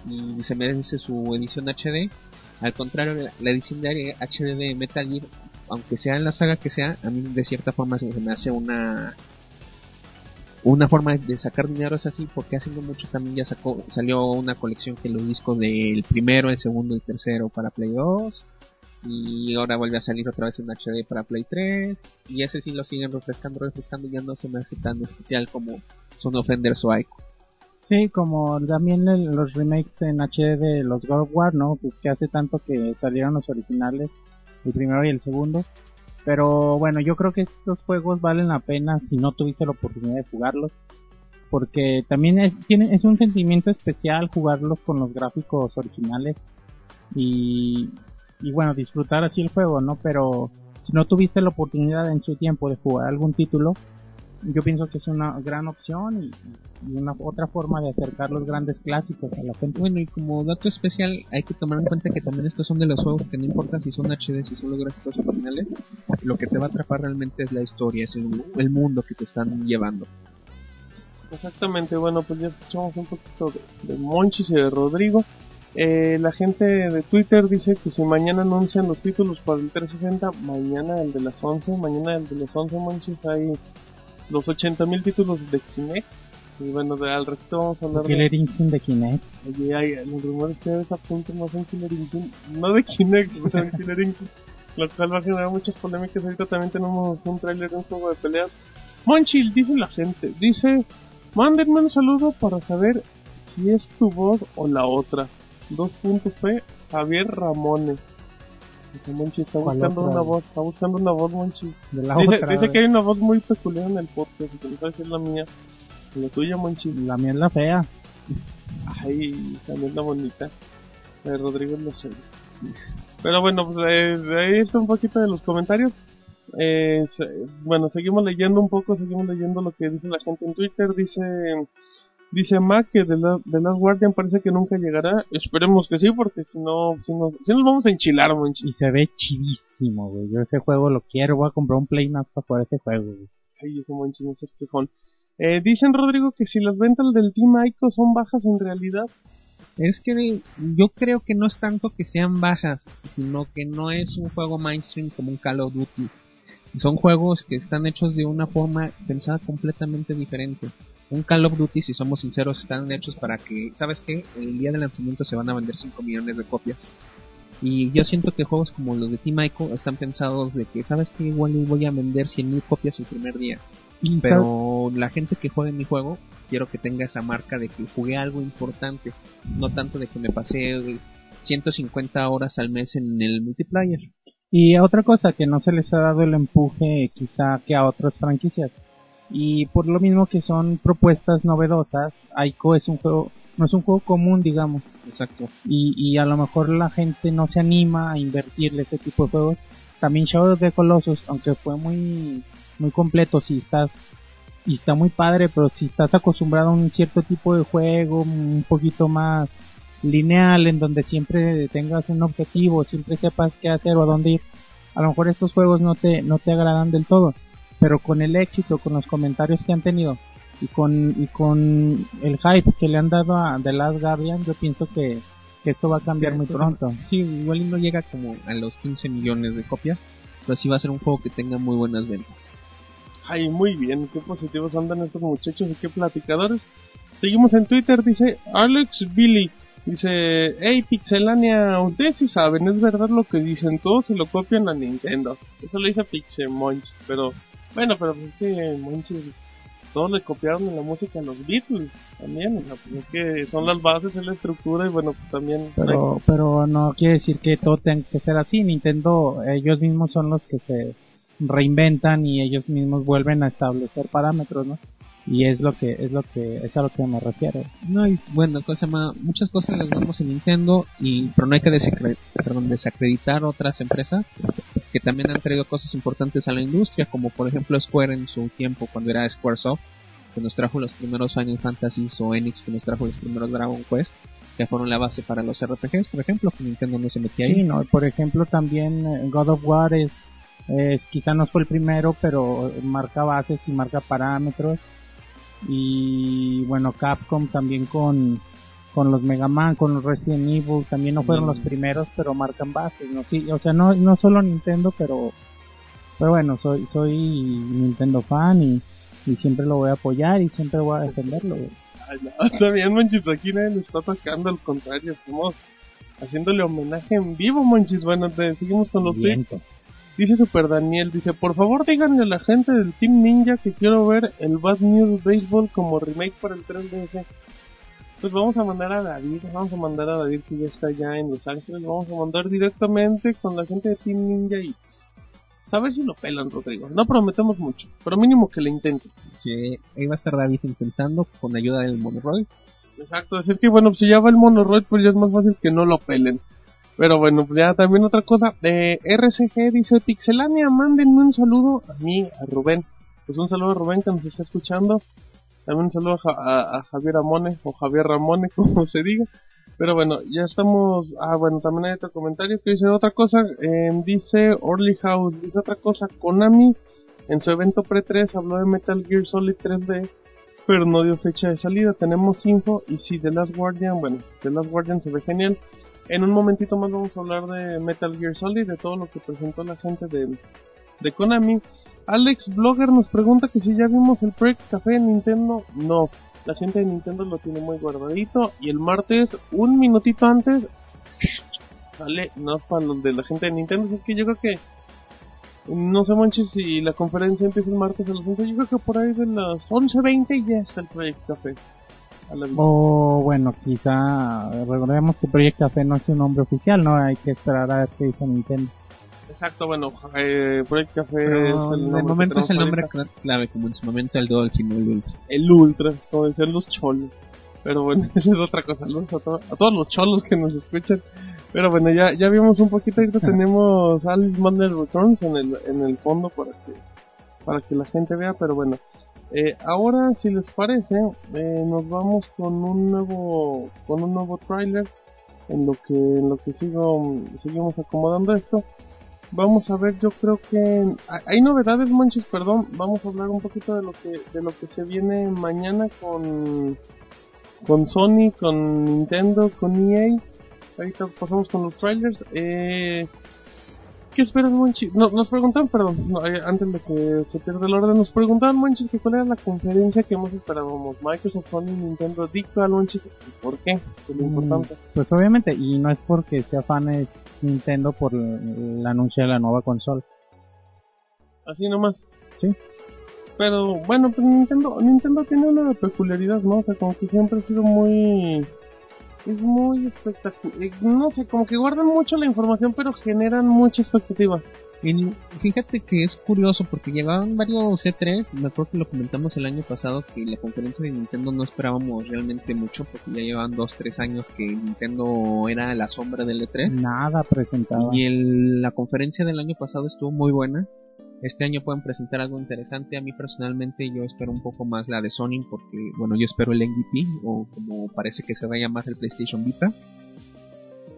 y se merece su edición HD. Al contrario, la, edición de HD de Metal Gear, aunque sea en la saga que sea, a mí de cierta forma se me hace una una forma de sacar dinero es así porque hace mucho también ya sacó salió una colección que los discos del primero, el segundo el tercero para Play 2 y ahora vuelve a salir otra vez en HD para Play 3 y ese sí lo siguen refrescando, refrescando y ya no se me hace tan especial como Son Offenders o Ico. Sí, como también el- los remakes en HD de los God of War, ¿no? Pues que hace tanto que salieron los originales, el primero y el segundo. Pero bueno, yo creo que estos juegos valen la pena si no tuviste la oportunidad de jugarlos. Porque también es, tiene, es un sentimiento especial jugarlos con los gráficos originales. Y, y bueno, disfrutar así el juego, ¿no? Pero si no tuviste la oportunidad en su tiempo de jugar algún título, yo pienso que es una gran opción y, y una otra forma de acercar los grandes clásicos a la gente. Bueno, y como dato especial, hay que tomar en cuenta que también estos son de los juegos que no importa si son HD, si son los gráficos originales, lo que te va a atrapar realmente es la historia, es el, el mundo que te están llevando. Exactamente, bueno, pues ya escuchamos un poquito de, de Monchis y de Rodrigo. Eh, la gente de Twitter dice que si mañana anuncian los títulos para el 360, mañana el de las 11, mañana el de las 11 Monchis hay los 80.000 títulos de Kinect. Y bueno, de, al resto vamos a hablar de... Killer Instinct de Kinect. Oye, hay, los rumores que apuntan más en Killer Instinct, no de Kinect, [laughs] pero en Killer Instinct, lo cual va a generar muchas polémicas. Ahorita también tenemos un tráiler de un juego de peleas. Monchil, dice la gente, dice, mándenme un saludo para saber si es tu voz o la otra. Dos puntos P, Javier Ramones. Monchi, está ¿Cuál buscando otra? una voz, está buscando una voz, Monchi. De la Dice, otra, dice que hay una voz muy peculiar en el podcast, que no sabe si es la mía. La tuya, Monchi. la mía es la fea. Ay, también la bonita. La de Rodrigo la serie. Pero bueno, pues eh, ahí está un poquito de los comentarios. Eh, bueno, seguimos leyendo un poco, seguimos leyendo lo que dice la gente en Twitter. Dice dice Mac que The, La- Last Guardian parece que nunca llegará. Esperemos que sí, porque si no, si, no, si nos vamos a enchilar. Y se ve chidísimo, güey. Yo ese juego lo quiero. Voy a comprar un Play más para jugar ese juego, güey. Ay, ese monchi no seas quejón. Eh, dicen Rodrigo que si las ventas del Team Ico son bajas en realidad. Es que yo creo que no es tanto que sean bajas, sino que no es un juego mainstream como un Call of Duty. Son juegos que están hechos de una forma pensada completamente diferente. Un Call of Duty, si somos sinceros, están hechos para que, ¿sabes qué? El día del lanzamiento se van a vender 5 millones de copias. Y yo siento que juegos como los de Team Ico están pensados de que, ¿sabes qué? Igual voy a vender 100.000 copias el primer día. Pero la gente que juegue mi juego, quiero que tenga esa marca de que jugué algo importante, no tanto de que me pasé eh, 150 horas al mes en el multiplayer. Y otra cosa que no se les ha dado el empuje quizá que a otras franquicias. Y por lo mismo que son propuestas novedosas, Aiko es un juego no es un juego común, digamos. Exacto. Y, y a lo mejor la gente no se anima a invertirle este tipo de juegos. También Shadow of the Colossus, aunque fue muy, muy completo, si estás, y está muy padre, pero si estás acostumbrado a un cierto tipo de juego, un poquito más lineal, en donde siempre tengas un objetivo, siempre sepas qué hacer o a dónde ir, a lo mejor estos juegos no te, no te agradan del todo. Pero con el éxito, con los comentarios que han tenido, y con, y con el hype que le han dado a The Last Guardian, yo pienso que, que esto va a cambiar muy pronto. Sí, igual no llega como a los 15 millones de copias, pero sí va a ser un juego que tenga muy buenas ventas. Ay, muy bien, qué positivos andan estos muchachos y qué platicadores. Seguimos en Twitter, dice Alex Billy. Dice, hey Pixelania, ustedes sí saben, es verdad lo que dicen, todos se lo copian a Nintendo. Eso lo dice Pixemonch, pero bueno, pero es que Monchis, todos le copiaron la música a los Beatles también, pues es que son las bases, es la estructura y bueno, pues también... Pero, pero no quiere decir que todo tenga que ser así. Nintendo, ellos mismos son los que se reinventan y ellos mismos vuelven a establecer parámetros, ¿no? Y es lo que, es lo que, es a lo que me refiero. No, y bueno, cosa más, muchas cosas las vemos en Nintendo, y, pero no hay que perdón, desacreditar otras empresas que también han traído cosas importantes a la industria, como por ejemplo Square en su tiempo, cuando era Squaresoft, que nos trajo los primeros Final Fantasy, o Enix, que nos trajo los primeros Dragon Quest, que fueron la base para los RPGs, por ejemplo, que Nintendo no se metía ahí. Sí, no, por ejemplo también eh, God of War es, es quizá no fue el primero, pero marca bases y marca parámetros. Y bueno, Capcom también con, con los Mega Man, con los Resident Evil, también no fueron Mm. los primeros, pero marcan bases, ¿no? Sí, o sea, no, no solo Nintendo, pero, pero bueno, soy, soy Nintendo fan y, y siempre lo voy a apoyar y siempre voy a defenderlo. Ay, no, [laughs] está bien, Monchis, aquí nadie le está atacando, al contrario, estamos haciéndole homenaje en vivo, Monchis. Bueno, te seguimos con los tweets. Dice Super Daniel, dice, por favor díganle a la gente del Team Ninja que quiero ver el Bad News Baseball como remake para el 3DS. Pues vamos a mandar a David, vamos a mandar a David que ya está allá en Los Ángeles, vamos a mandar directamente con la gente de Team Ninja y pues, a ver si lo pelan, Rodrigo. No prometemos mucho, pero mínimo que le intenten. Sí, ahí va a estar David intentando, con ayuda del Monoroid. Exacto, decir que bueno, pues si ya va el Monoroid, pues ya es más fácil que no lo pelen. Pero bueno, ya también otra cosa. Eh, RCG dice Pixelania, mándenme un saludo a mí, a Rubén. Pues un saludo a Rubén que nos está escuchando. También un saludo a Javier Amone o Javier Ramone, [laughs] como se diga. Pero bueno, ya estamos. Ah, bueno, también hay otro comentario que dice otra cosa. eh, dice Orly House, dice otra cosa. Konami en su evento pre-3 habló de Metal Gear Solid 3D pero no dio fecha de salida. Tenemos info y si The Last Guardian, bueno, The Last Guardian se ve genial. En un momentito más vamos a hablar de Metal Gear Solid, de todo lo que presentó la gente de, de Konami. Alex Blogger nos pregunta que si ya vimos el Project Café en Nintendo. No, la gente de Nintendo lo tiene muy guardadito y el martes, un minutito antes, sale, no es para los de la gente de Nintendo, es que yo creo que no sé, Monchi, si la conferencia empieza el martes a las 11. Yo creo que por ahí de las 11.20 ya está el Project Café. O bueno, quizá recordemos que Project Café no es un nombre oficial, ¿no? Hay que esperar a ver qué dice Nintendo. Exacto, bueno, eh, Project Café Pero es el de nombre momento es el nombre clave, como en su momento el Dolphin el Ultra. El Ultra, como decían los cholos. Pero bueno, [laughs] esa es otra cosa, a, to- a todos los cholos que nos escuchan. Pero bueno, ya, ya vimos un poquito, ahorita [laughs] tenemos Alice Madness Returns en el, en el fondo para que, para que la gente vea, pero bueno. Eh, ahora, si les parece, eh, nos vamos con un nuevo, con un nuevo tráiler en lo que, en lo que sigo, seguimos acomodando esto. Vamos a ver, yo creo que hay- novedades, Monchis, perdón. Vamos a hablar un poquito de lo que, de lo que se viene mañana con, con Sony, con Nintendo, con EA. Ahorita pasamos con los trailers. Eh, ¿Qué esperas, Monchis? No, nos preguntaban, perdón, no, eh, antes de que se pierda el orden, nos preguntaban, Monchis, que cuál era la conferencia que más esperábamos. Microsoft, Sony, Nintendo, dicta, Monchis, ¿y ¿por qué? Es lo Mm, importante. Pues obviamente, y no es porque sea fan de Nintendo por el, el anuncio de la nueva consola. Así nomás. Sí. Pero bueno, pues Nintendo, Nintendo tiene una peculiaridad, ¿no? O sea, como que siempre ha sido muy... Es muy espectacular. No sé, como que guardan mucho la información, pero generan mucha expectativa. En- fíjate que es curioso porque llevaban varios C3, me acuerdo que lo comentamos el año pasado que la conferencia de Nintendo no esperábamos realmente mucho porque ya llevaban 2-3 años que Nintendo era la sombra del E3 Nada presentaba. y el- la conferencia del año pasado estuvo muy buena. Este año pueden presentar algo interesante. A mí personalmente yo espero un poco más la de Sony porque, bueno, yo espero el MVP o como parece que se va a llamar el PlayStation Vita.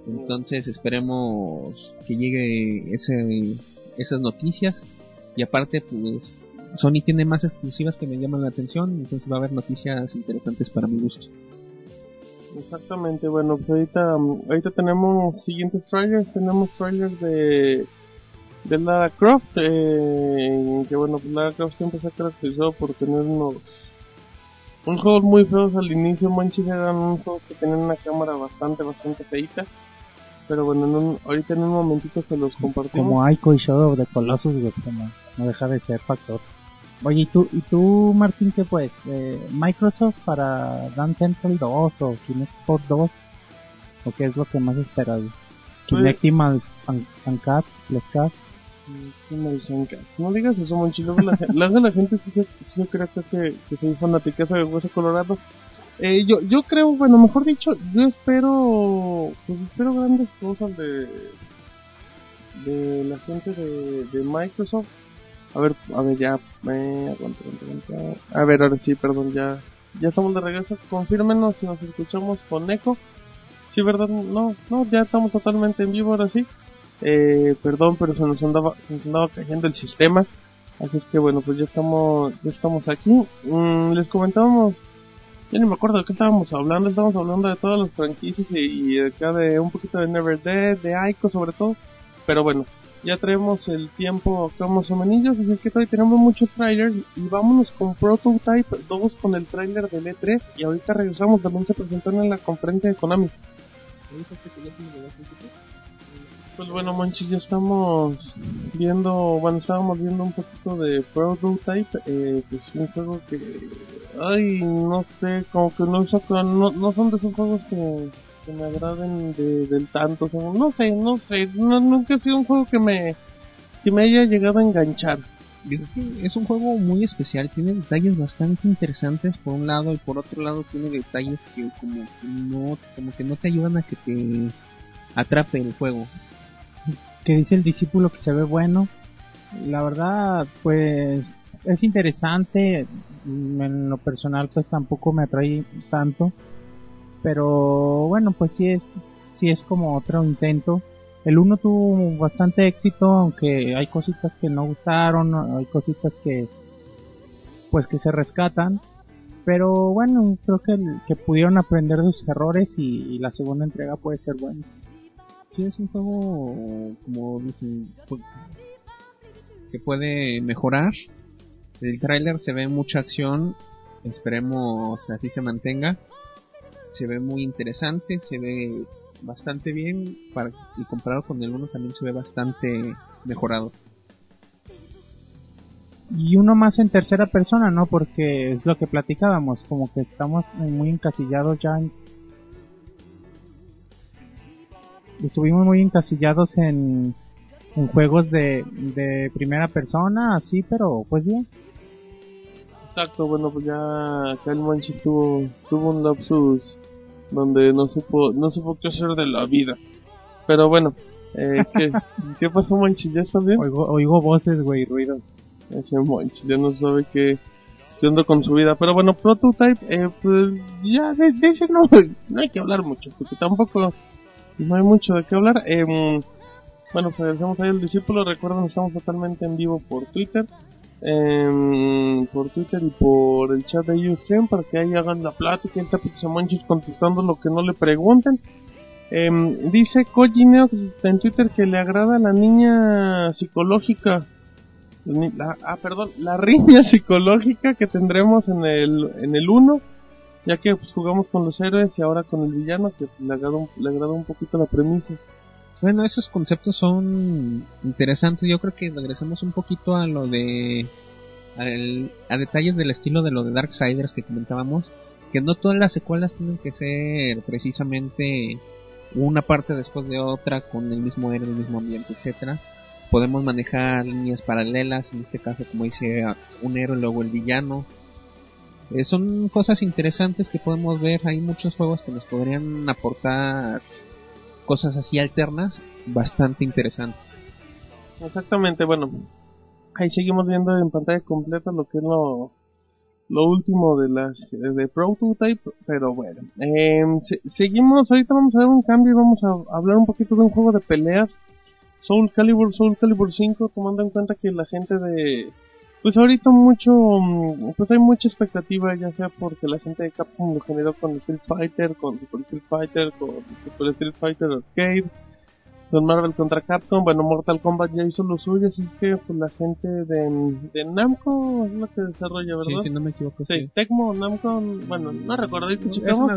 Entonces esperemos que llegue ese, esas noticias. Y aparte, pues, Sony tiene más exclusivas que me llaman la atención. Entonces va a haber noticias interesantes para mi gusto. Exactamente, bueno, pues ahorita, ahorita tenemos siguientes trailers, tenemos trailers de, de Lara Croft, eh, que bueno, pues Lara Croft siempre se ha caracterizado por tener unos, unos juegos muy feos al inicio, manches eran unos juegos que tenían una cámara bastante, bastante feita, pero bueno, en un- ahorita en un momentito se los compartimos. Como Ico y Shadow the Colossus, no, no deja de ser factor. Oye, ¿y tú, y tú Martín, qué pues? Eh, ¿Microsoft para Dance Central 2 o Kinect Sport 2? ¿O qué es lo que más esperas? Fancat, Let's Cast. No digas eso, Monchi. Luego la, [laughs] luego la gente sí sí se cree que, que, que soy fanaticazo de Hueso Colorado. Eh, yo, yo creo, bueno, mejor dicho, yo espero, pues espero grandes cosas de, de la gente de, de Microsoft. A ver, a ver, ya, eh, aguanta, aguanta, aguanta. A ver, ahora sí, perdón, ya, ya estamos de regreso. Confírmenos si nos escuchamos con eco. Sí, verdad, no, no, ya estamos totalmente en vivo ahora sí. Eh, perdón, pero se nos andaba, se nos andaba cayendo el sistema. Así es que bueno, pues ya estamos, ya estamos aquí. Mm, les comentábamos, ya ni me acuerdo de qué estábamos hablando, estábamos hablando de todas las franquicias y, acá de un poquito de Never Dead, de Aiko sobre todo. Pero bueno, ya traemos el tiempo acá más así es que todavía tenemos muchos trailers y vámonos con Prototype 2 con el trailer del E3 y ahorita regresamos, también se presentaron en la conferencia de Konami. Pues bueno, Monchis, ya estamos viendo, bueno, estábamos viendo un poquito de Prototype, eh, pues un juego que, ay, no sé, como que no, sacan- no, no son de esos juegos que, que me agraden de, del tanto, o no sé, no sé, no, nunca ha sido un juego que me, que me haya llegado a enganchar. Es, que es un juego muy especial, tiene detalles bastante interesantes por un lado y por otro lado tiene detalles que como que no, como que no te ayudan a que te atrape el juego. Que dice el discípulo que se ve bueno. La verdad, pues es interesante. En lo personal, pues tampoco me atrae tanto. Pero bueno, pues sí es, sí es como otro intento. El uno tuvo bastante éxito, aunque hay cositas que no gustaron, hay cositas que, pues que se rescatan. Pero bueno, creo que, que pudieron aprender de sus errores y la segunda entrega puede ser buena. Sí, es un juego como dicen, que puede mejorar. El tráiler se ve mucha acción, esperemos así se mantenga. Se ve muy interesante, se ve bastante bien para, y comparado con el 1 también se ve bastante mejorado. y uno más en tercera persona, ¿no? Porque es lo que platicábamos, como que estamos muy encasillados ya en... Estuvimos muy encasillados en, en juegos de, de primera persona, así, pero pues bien. Exacto, bueno, pues ya acá el Monchi tuvo, tuvo un lapsus donde no supo, no supo qué hacer de la vida. Pero bueno, eh, [laughs] ¿qué, ¿qué pasó Monchi? ¿Ya estás bien? Oigo, oigo voces, güey, ruidos. Ese Monchi ya no sabe qué, qué onda con su vida. Pero bueno, Prototype, eh, pues ya de, de ese no, no hay que hablar mucho, porque tampoco no hay mucho de qué hablar. Em, bueno, pues agradecemos ahí al discípulo. Recuerden, estamos totalmente en vivo por Twitter. em, por Twitter y por el chat de Ustream para que ahí hagan la plática y está Pixamonchis contestando lo que no le pregunten. Em, dice Koji Neox en Twitter que le agrada la niña psicológica. Ah, perdón, la [laughs] riña psicológica que tendremos en el en el 1, ya que pues, jugamos con los héroes y ahora con el villano, que le agrada un, le agrada un poquito la premisa. Bueno, esos conceptos son interesantes. Yo creo que regresamos un poquito a lo de. al- a detalles del estilo de lo de Darksiders que comentábamos. Que no todas las secuelas tienen que ser precisamente una parte después de otra con el mismo héroe, el mismo ambiente, etcétera podemos manejar líneas paralelas, en este caso como dice un héroe, luego el villano. Eh, son cosas interesantes que podemos ver, hay muchos juegos que nos podrían aportar cosas así alternas, bastante interesantes. Exactamente, bueno, ahí seguimos viendo en pantalla completa lo que es lo, lo último de las de Prototype, pero bueno, em, seguimos, ahorita vamos a ver un cambio y vamos a hablar un poquito de un juego de peleas, Soul Calibur, Soul Calibur 5, tomando en cuenta que la gente de, pues ahorita mucho, mm, pues hay mucha expectativa, ya sea porque la gente de Capcom lo generó con Street Fighter, con Super Street Fighter, con Super Street Fighter Arcade, con Marvel contra Capcom, bueno, Mortal Kombat ya hizo lo suyo, así que pues la gente de, de Namco es la que desarrolla, ¿verdad? Sí, si no me equivoco. Sí, Tecmo, Namco, bueno, no recuerdo, ahorita checamos.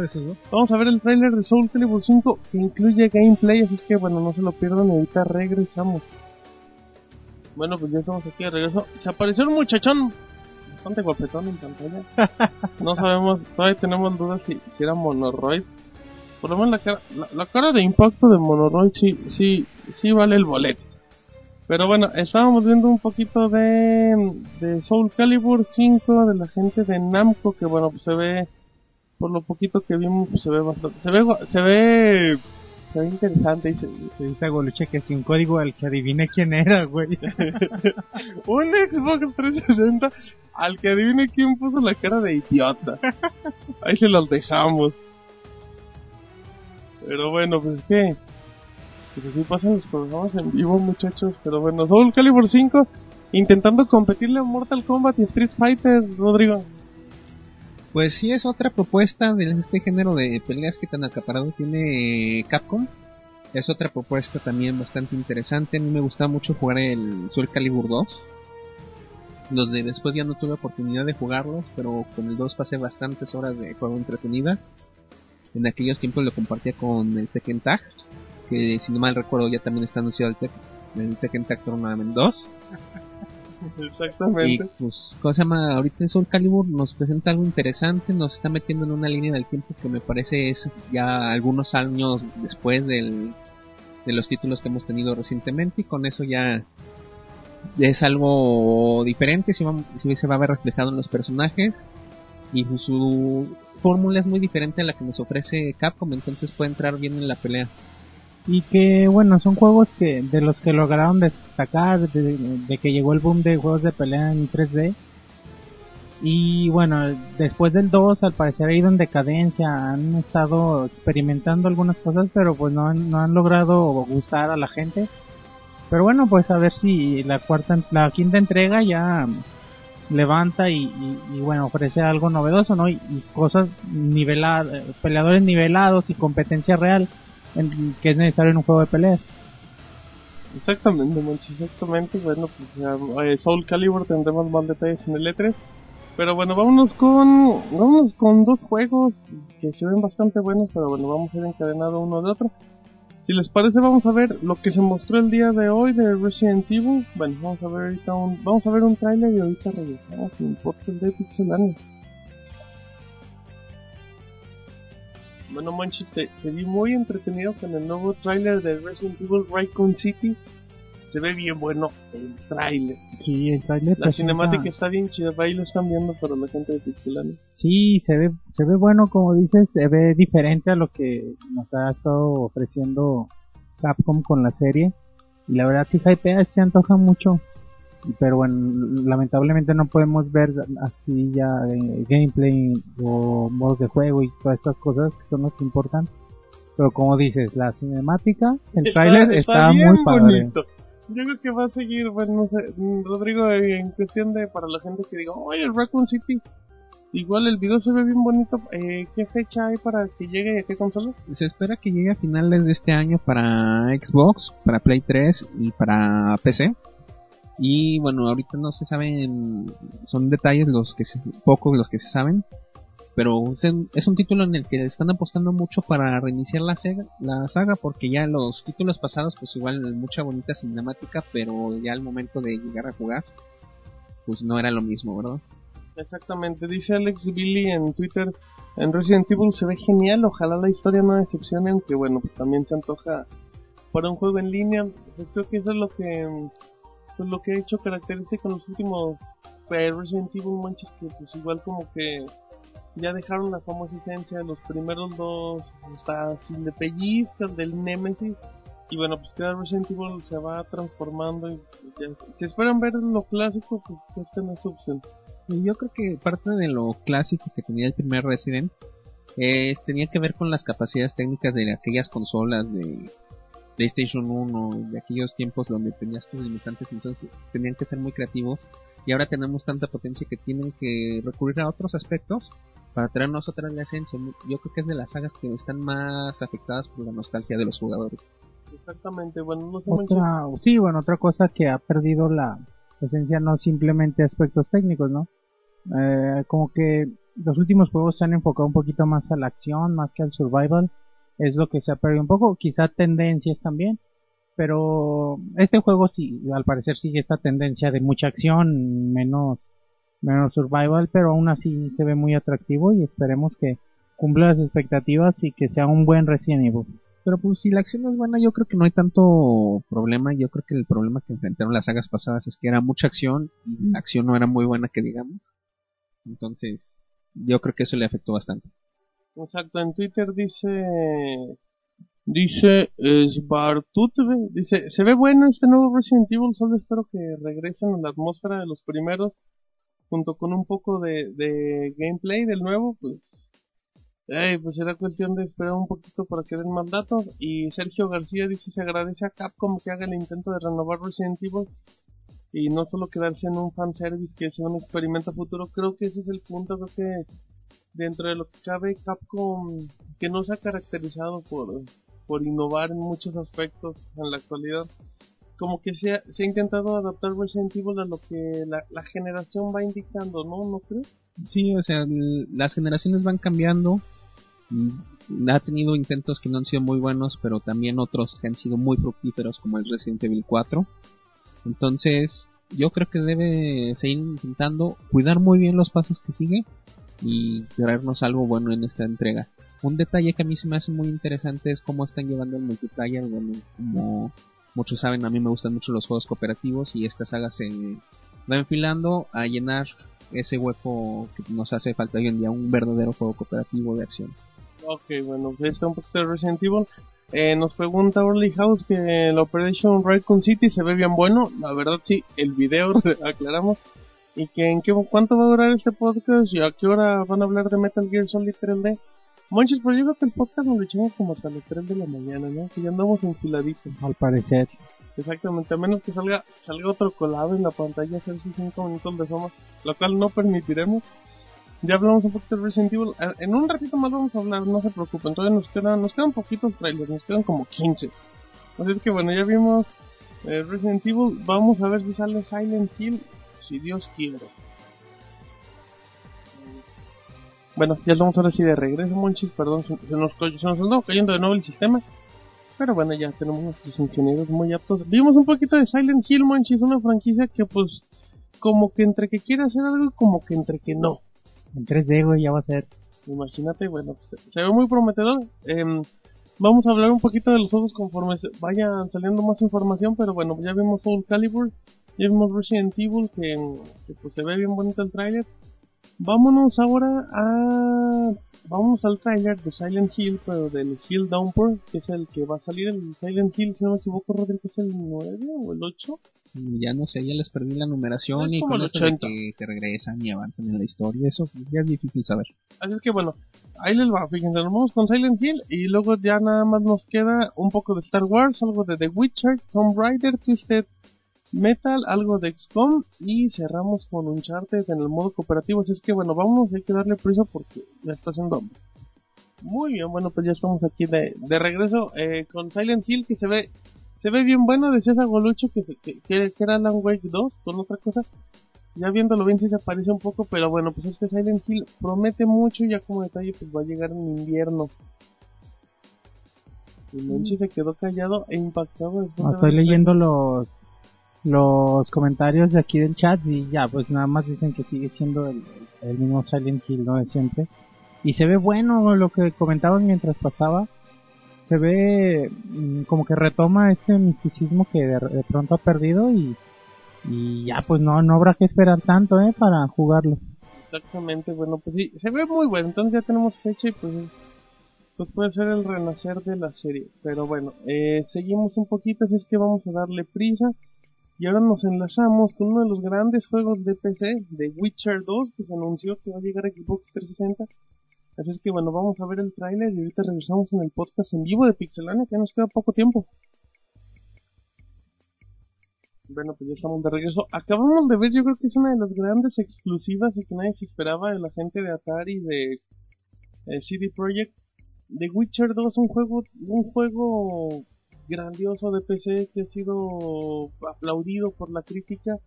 Vamos a ver el trailer de Soul Calibur 5 que incluye gameplay, así que bueno, no se lo pierdan ahorita regresamos. Bueno, pues ya estamos aquí de regreso. Se apareció un muchachón bastante guapetón en pantalla. [laughs] no sabemos, todavía tenemos dudas si, si era Monoroid por lo menos la cara, la, cara de impacto de Monoroid sí, sí, sí vale el boleto. Pero bueno, estábamos viendo un poquito de, de Soul Calibur 5 de la gente de Namco, que bueno, pues se ve, por lo poquito que vimos, pues se ve bastante, se ve, se ve, se ve interesante. Y se, dice Goluche que sin código al que adivine quién era, güey. [laughs] un Xbox 360 al que adivine quién puso la cara de idiota. Ahí se los dejamos. Pero bueno, pues es que. Pues así pasan los programas en vivo, muchachos. Pero bueno, Soul Calibur 5 intentando competirle a Mortal Kombat y Street Fighter, Rodrigo. Pues sí, es otra propuesta de este género de peleas que tan acaparado tiene Capcom. Es otra propuesta también bastante interesante. A mí me gusta mucho jugar el Soul Calibur 2. Los de después ya no tuve oportunidad de jugarlos, pero con el 2 pasé bastantes horas de juego entretenidas. En aquellos tiempos lo compartía con el Tekken Tag, que si no mal recuerdo ya también está anunciado el, Tekken, el Tekken Tag Tournament 2. [laughs] Exactamente. Y pues, ¿cómo se llama? Ahorita en Soul Calibur nos presenta algo interesante, nos está metiendo en una línea del tiempo que me parece es ya algunos años después del, de los títulos que hemos tenido recientemente y con eso ya es algo diferente, si, si se va a ver reflejado en los personajes y su fórmula es muy diferente a la que nos ofrece Capcom, entonces puede entrar bien en la pelea. Y que bueno, son juegos que de los que lograron destacar de, que llegó el boom de juegos de pelea en 3D. Y bueno, después del 2 al parecer ha ido en decadencia, han estado experimentando algunas cosas, pero pues no han, no han logrado gustar a la gente. Pero bueno, pues a ver si la cuarta, la quinta entrega ya levanta y, bueno, ofrece algo novedoso, ¿no? Y, cosas niveladas, peleadores nivelados y competencia real en, que es necesario en un juego de peleas. Exactamente, Monchi, exactamente. Bueno, pues eh, Soul Calibur tendremos más detalles en el E3. Pero bueno, vámonos con, vámonos con dos juegos que se ven bastante buenos, pero bueno, vamos a ir encadenado uno de otro. Si les parece, vamos a ver lo que se mostró el día de hoy de Resident Evil. Bueno, vamos a ver ahorita un, vamos a ver un trailer y ahorita regresamos en podcast de Pixelania. Bueno, Manchi, te, te, vi muy entretenido con el nuevo trailer de Resident Evil Raycon City se ve bien bueno el trailer. Sí, el trailer. La cinemática está bien chida, ahí lo están viendo para la gente de Pixelania. Sí, se ve, se ve bueno, como dices, se ve diferente a lo que nos ha estado ofreciendo Capcom con la serie. Y la verdad sí hypea, se antoja mucho. Pero bueno, lamentablemente no podemos ver así ya eh, gameplay o modos de juego y todas estas cosas que son las que importan. Pero como dices, la cinemática, el trailer está, muy padre. Yo creo que va a seguir, bueno, no sé, Rodrigo, en cuestión de para la gente que diga, oye, el Raccoon City, igual el video se ve bien bonito, eh, ¿qué fecha hay para que llegue a qué consola? Se espera que llegue a finales de este año para Xbox, para Play 3 y para PC. Y bueno, ahorita no se saben, son detalles los que se, pocos los que se saben, pero es un título en el que están apostando mucho para reiniciar la, saga porque ya los títulos pasados pues igual mucha bonita cinemática pero ya al momento de llegar a jugar pues no era lo mismo, ¿verdad? Exactamente, dice Alex Billy en Twitter, en Resident Evil se ve genial, ojalá la historia no decepcione, aunque bueno, pues también se antoja para un juego en línea. Pues creo que eso es lo que pues lo que ha hecho característico en los últimos pues, Resident Evil manches que pues igual como que ya dejaron la famosa esencia de los primeros dos, hasta sin de pellizcas del Nemesis. Y bueno, pues cada Resident Evil se va transformando y ya, si esperan ver lo clásico, pues esta no es opción. Yo creo que parte de lo clásico que tenía el primer Resident es, tenía que ver con las capacidades técnicas de aquellas consolas de PlayStation 1, de aquellos tiempos donde tenías tus limitantes, entonces tenían que ser muy creativos. Y ahora tenemos tanta potencia que tienen que recurrir a otros aspectos para traernos otra la esencia. Yo creo que es de las sagas que están más afectadas por la nostalgia de los jugadores. Exactamente, bueno, no sé otra, Sí, bueno, otra cosa que ha perdido la esencia no simplemente aspectos técnicos, ¿no? Eh, como que los últimos juegos se han enfocado un poquito más a la acción, más que al survival. Es lo que se ha perdido un poco, quizá tendencias también. Pero este juego sí, al parecer sigue esta tendencia de mucha acción, menos, menos survival, pero aún así se ve muy atractivo y esperemos que cumpla las expectativas y que sea un buen Resident Evil. Pero pues si la acción es buena, yo creo que no hay tanto problema. Yo creo que el problema que enfrentaron las sagas pasadas es que era mucha acción y la acción no era muy buena, que digamos. Entonces, yo creo que eso le afectó bastante. Exacto, en Twitter dice dice Sbartutve, dice, se ve bueno este nuevo Resident Evil, solo espero que regresen a la atmósfera de los primeros junto con un poco de, de gameplay del nuevo, pues pues será cuestión de esperar un poquito para que den más datos. Y Sergio García dice se agradece a Capcom que haga el intento de renovar Resident Evil y no solo quedarse en un fanservice que sea un experimento futuro. Creo que ese es el punto, creo que dentro de lo que cabe Capcom que no se ha caracterizado por, por innovar en muchos aspectos en la actualidad. Como que se ha, intentado adaptar Resident Evil a lo que la, la generación va indicando, ¿no? ¿No crees? Sí, o sea, las generaciones van cambiando Mm, ha tenido intentos que no han sido muy buenos, pero también otros que han sido muy fructíferos, como el Resident Evil 4. Entonces, yo creo que debe seguir intentando cuidar muy bien los pasos que sigue y traernos algo bueno en esta entrega. Un detalle que a mí se me hace muy interesante es cómo están llevando el multiplayer. Bueno, como muchos saben, a mí me gustan mucho los juegos cooperativos y esta saga se va enfilando a llenar ese hueco que nos hace falta hoy en día, un verdadero juego cooperativo de acción. Ok, bueno, pues está un poquito de Resident Evil. Eh, nos pregunta Orly House que la Operation Raccoon City se ve bien bueno. La verdad sí, el video [laughs] aclaramos. Y que en qué, cuánto va a durar este podcast y a qué hora van a hablar de Metal Gear Solid 3D. Monches, pero yo creo que el podcast nos lo echamos como hasta las 3 de la mañana, ¿no? Que ya andamos enfiladitos. Al parecer. Exactamente, a menos que salga salga otro colado en la pantalla, hacer 5 minutos de fama, lo cual no permitiremos. Ya hablamos un poquito de Resident Evil. Eh, en un ratito más vamos a hablar, no se preocupen. Todavía nos quedan, nos quedan poquitos trailers, nos quedan como 15. Así que bueno, ya vimos eh, Resident Evil. Vamos a ver si sale Silent Hill, si Dios quiere. Bueno, ya estamos ahora sí de regreso, Monchis. Perdón, se, nos, se nos andó cayendo de nuevo el sistema. Pero bueno, ya tenemos nuestros ingenieros muy aptos. Vimos un poquito de Silent Hill, Monchis, una franquicia que pues como que entre que quiere hacer algo como que entre que no en 3D, güey, ya va a ser. Imagínate, bueno, pues, se ve muy prometedor. Em, vamos a hablar un poquito de los juegos conforme vaya saliendo más información, pero bueno, ya vimos Soul Calibur, vimos Resident Evil, que, que pues se ve bien bonito el tráiler. Vámonos ahora a... Vamos al tráiler de Silent Hill, pero del Hill Downpour, que es el que va a salir el Silent Hill, si no me equivoco, Rodrigo, es el 9 o el 8 ya no sé, ya les perdí la numeración y con eso que, regresan y avanzan en la historia, eso ya es difícil saber. Así es que bueno, ahí les va, fíjense, nos vamos con Silent Hill y luego ya nada más nos queda un poco de Star Wars, algo de The Witcher, Tomb Raider, Twisted Metal, algo de XCOM y cerramos con Uncharted en el modo cooperativo, así es que bueno, vamos, hay que darle prisa porque ya está haciendo muy bien, bueno, pues ya estamos aquí de, de regreso eh, con Silent Hill que se ve se ve bien bueno, decía esa Golucho que, que, que, era Alan Wake 2 con otra cosa. Ya viéndolo bien sí se parece un poco, pero bueno, pues este Silent Hill promete mucho y ya como detalle pues va a llegar en invierno. Y Monchi se quedó callado e impactado. estoy leyendo los los comentarios de aquí del chat y ya, pues nada más dicen que sigue siendo el, el mismo Silent Hill, ¿no? De siempre. Y se ve bueno lo que comentaban mientras pasaba se ve mm, como que retoma este misticismo que de, de pronto ha perdido y, ya pues no, no habrá que esperar tanto, ¿eh? Para jugarlo. Exactamente, bueno, pues sí, se ve muy bueno, entonces ya tenemos fecha y pues, pues puede ser el renacer de la serie. Pero bueno, eh, seguimos un poquito, así es que vamos a darle prisa. Y ahora nos enlazamos con uno de los grandes juegos de PC, de Witcher 2, que se anunció que va a llegar a Xbox 360. Así es que bueno, vamos a ver el tráiler y ahorita regresamos en el podcast en vivo de Pixelania, que nos queda poco tiempo. Bueno, pues ya estamos de regreso. Acabamos de ver, yo creo que es una de las grandes exclusivas y que nadie se esperaba de la gente de Atari, de eh, CD Projekt. The Witcher 2, un juego, un juego grandioso de PC que ha sido aplaudido por la crítica.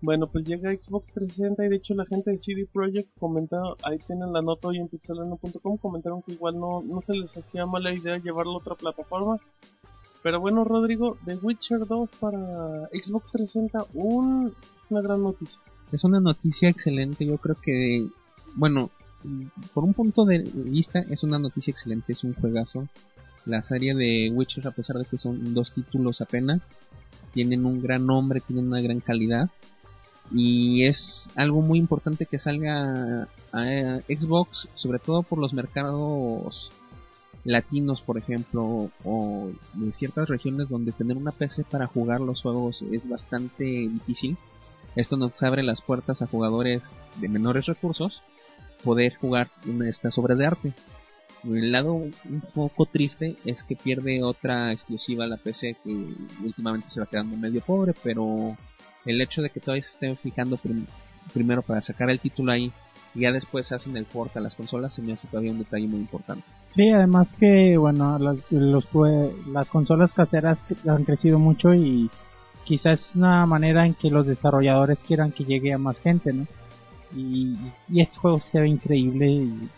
Bueno, pues llega Xbox 360 y de hecho la gente de CD Projekt comentó, ahí tienen la nota hoy en pixelano.com, comentaron que igual no, no se les hacía mala idea llevarlo a otra plataforma. Pero bueno, Rodrigo, The Witcher 2 para Xbox 360, un, una gran noticia. Es una noticia excelente, yo creo que, bueno, por un punto de vista es una noticia excelente, es un juegazo. La serie de Witcher, a pesar de que son dos títulos apenas, tienen un gran nombre, tienen una gran calidad. Y es algo muy importante que salga a Xbox, sobre todo por los mercados latinos, por ejemplo, o de ciertas regiones donde tener una PC para jugar los juegos es bastante difícil. Esto nos abre las puertas a jugadores de menores recursos poder jugar una de estas obras de arte. El lado un poco triste es que pierde otra exclusiva la PC que últimamente se va quedando medio pobre, pero el hecho de que todavía se estén fijando primero para sacar el título ahí y ya después hacen el port a las consolas se me hace todavía un detalle muy importante. Sí, además que, bueno, las, los, las consolas caseras han crecido mucho y quizás es una manera en que los desarrolladores quieran que llegue a más gente, ¿no? Y, y este juego se ve increíble y,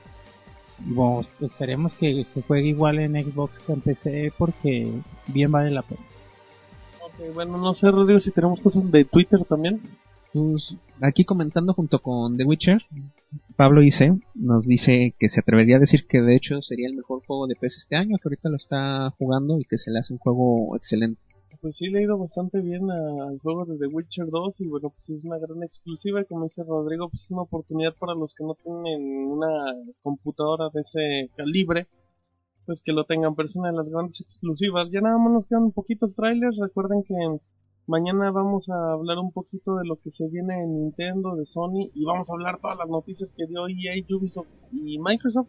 bueno, esperemos que se juegue igual en Xbox que en PC porque bien vale la pena. Ok, bueno, no sé, Rodrigo, si tenemos cosas de Twitter también. Pues, aquí comentando junto con The Witcher, Pablo Ice nos dice que se atrevería a decir que de hecho sería el mejor juego de PS este año, que ahorita lo está jugando y que se le hace un juego excelente. Pues sí, le ha ido bastante bien al juego de The Witcher 2 y bueno, pues es una gran exclusiva y como dice Rodrigo, pues es una oportunidad para los que no tienen una computadora de ese calibre, pues que lo tengan, pero es una de las grandes exclusivas. Ya nada más nos quedan poquitos trailers, recuerden que Mañana vamos a hablar un poquito de lo que se viene en Nintendo, de Sony, y vamos a hablar todas las noticias que dio EA, Ubisoft y Microsoft.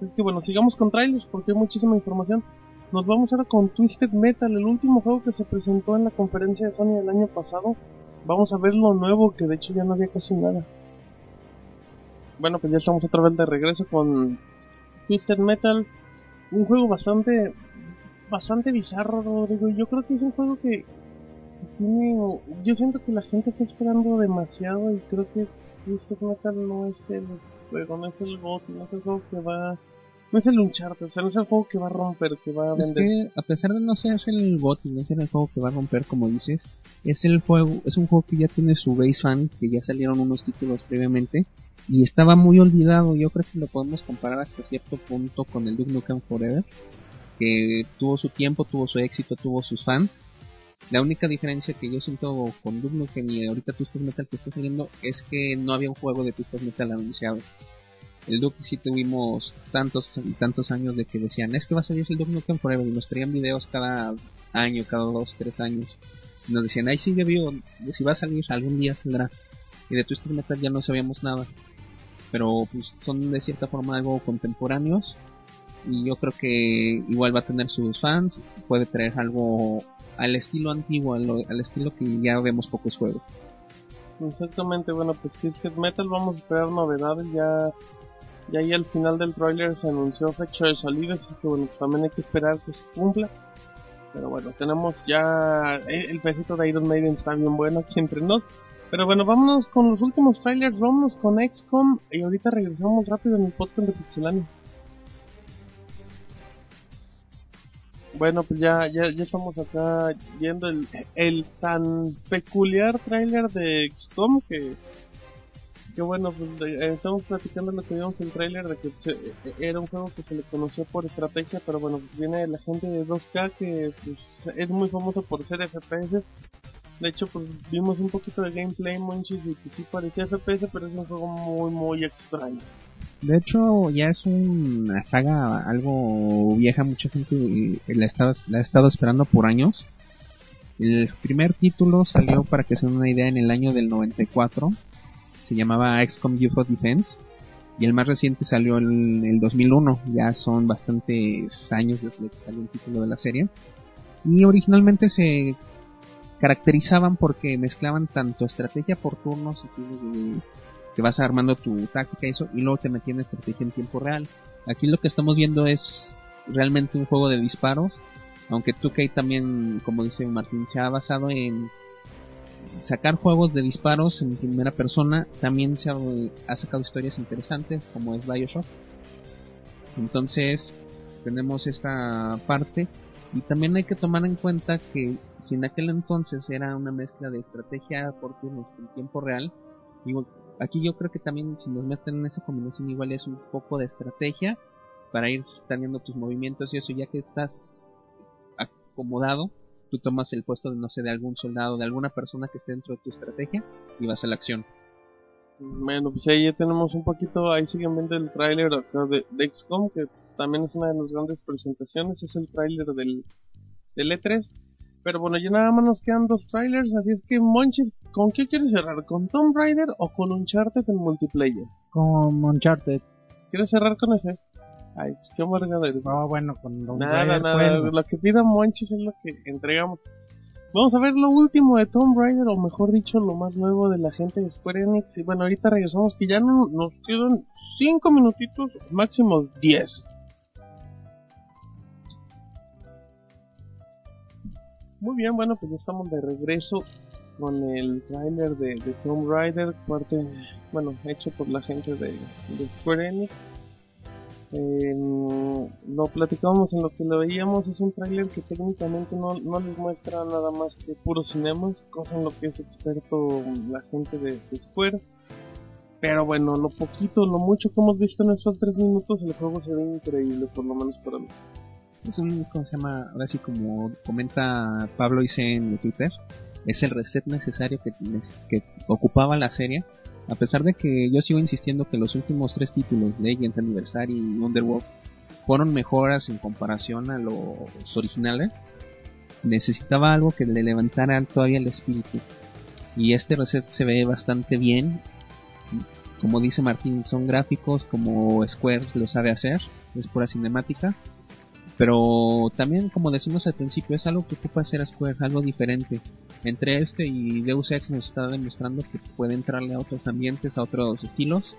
Es que bueno, sigamos con trailers porque hay muchísima información. Nos vamos ahora con Twisted Metal, el último juego que se presentó en la conferencia de Sony el año pasado. Vamos a ver lo nuevo, que de hecho ya no había casi nada. Bueno, pues ya estamos otra vez de regreso con Twisted Metal. Un juego bastante, bastante bizarro, digo. Yo creo que es un juego que, tiene, yo siento que la gente está esperando demasiado y creo que Twisted Metal no es el juego, no es el GOT, no es el juego que va, no es el Uncharted, o sea, no es el juego que va a romper, que va a vender. Es que a pesar de no ser el GOT, no ser el juego que va a romper, como dices, es el juego, es un juego que ya tiene su base fan, que ya salieron unos títulos previamente y estaba muy olvidado. Yo creo que lo podemos comparar hasta cierto punto con el Duke Nukem Forever, que tuvo su tiempo, tuvo su éxito, tuvo sus fans la única diferencia que yo siento con Doom que ni ahorita Twisted Metal que está saliendo es que no había un juego de Twisted Metal anunciado. El Duke sí tuvimos tantos tantos años de que decían, es que va a salir el Duke Nukem Forever y nos traían videos cada año, cada dos, tres años. Y nos decían, ahí sigue vivo, si va a salir algún día saldrá. Y de Twisted Metal ya no sabíamos nada. Pero pues son de cierta forma algo contemporáneos y yo creo que igual va a tener sus fans, puede traer algo al estilo antiguo, al, estilo que ya vemos pocos juegos. Exactamente, bueno, pues Twisted Metal vamos a esperar novedades, ya, ya ahí al final del trailer se anunció fecha de salida, así que bueno, también hay que esperar que se cumpla. Pero bueno, tenemos ya el pesito de Iron Maiden está bien bueno aquí entre nos. Pero bueno, vámonos con los últimos trailers, vámonos con XCOM y ahorita regresamos rápido en el podcast de Pixelania. Bueno, pues ya, ya, ya estamos acá viendo el, el tan peculiar trailer de XCOM que que bueno, pues eh, estamos platicando lo que vimos en el trailer de que se- eh, era un juego que se le conoció por estrategia, pero bueno, pues viene la gente de 2K que pues, es muy famoso por ser FPS. De hecho, pues vimos un poquito de gameplay, Monchis, y que sí parecía FPS, pero es un juego muy, muy extraño. De hecho, ya es una saga algo vieja, mucha gente eh, la ha la ha estado esperando por años. El primer título salió, para que se den una idea, en el año del 94. Se llamaba XCOM UFO Defense. Y el más reciente salió en el 2001. Ya son bastantes años desde que salió el título de la serie. Y originalmente se caracterizaban porque mezclaban tanto estrategia por turnos y que vas armando tu táctica y eso, y luego te metían estrategia en tiempo real. Aquí lo que estamos viendo es realmente un juego de disparos, aunque 2K también, como dice Martín, se ha basado en sacar juegos de disparos en primera persona, también se ha, sacado historias interesantes, como es Bioshock. Entonces, tenemos esta parte, y también hay que tomar en cuenta que si en aquel entonces era una mezcla de estrategia por turnos en tiempo real, digo, aquí yo creo que también si nos meten en esa combinación igual es un poco de estrategia para ir teniendo tus movimientos y eso ya que estás acomodado tú tomas el puesto de no sé de algún soldado de alguna persona que esté dentro de tu estrategia y vas a la acción Bueno, pues ahí ya tenemos un poquito, ahí siguen viendo el tráiler de, de XCOM, que también es una de las grandes presentaciones, es el tráiler del, del E3. Pero bueno, ya nada más nos quedan dos trailers, así es que Monchis, ¿con qué quieres cerrar? ¿Con Tomb Raider o con Uncharted en multiplayer? Con Uncharted. ¿Quieres cerrar con ese? Ay, pues qué amargada eres. No, bueno, con Tomb Nada, Raider, nada, pues, lo que pida Monchis es lo que entregamos. Vamos a ver lo último de Tomb Raider, o mejor dicho, lo más nuevo de la gente de Square Enix. Y bueno, ahorita regresamos, que ya no, nos quedan 5 minutitos, máximo 10. Muy bien, bueno, pues ya estamos de regreso con el tráiler de, de Tomb Raider, parte, bueno, hecho por la gente de, de Square Enix. Eh, lo platicábamos en lo que lo veíamos, es un tráiler que técnicamente no, no les muestra nada más que puros cinemas, cosa en lo que es experto la gente de, de Square. Pero bueno, lo poquito, lo mucho que hemos visto en estos tres minutos, el juego se ve increíble, por lo menos para mí. es un cómo se llama ahora sí como comenta Pablo hice en Twitter es el reset necesario que, que ocupaba la serie a pesar de que yo sigo insistiendo que los últimos tres títulos, Legend, Anniversary y Underworld, fueron mejoras en comparación a los originales, necesitaba algo que le levantara todavía el espíritu. Y este reset se ve bastante bien. Como dice Martín, son gráficos como Square lo sabe hacer, es pura cinemática. Pero también, como decimos al principio, es algo que ocupa hacer Square, algo diferente. Entre este y Deus Ex nos está demostrando que puede entrarle a otros ambientes, a otros estilos,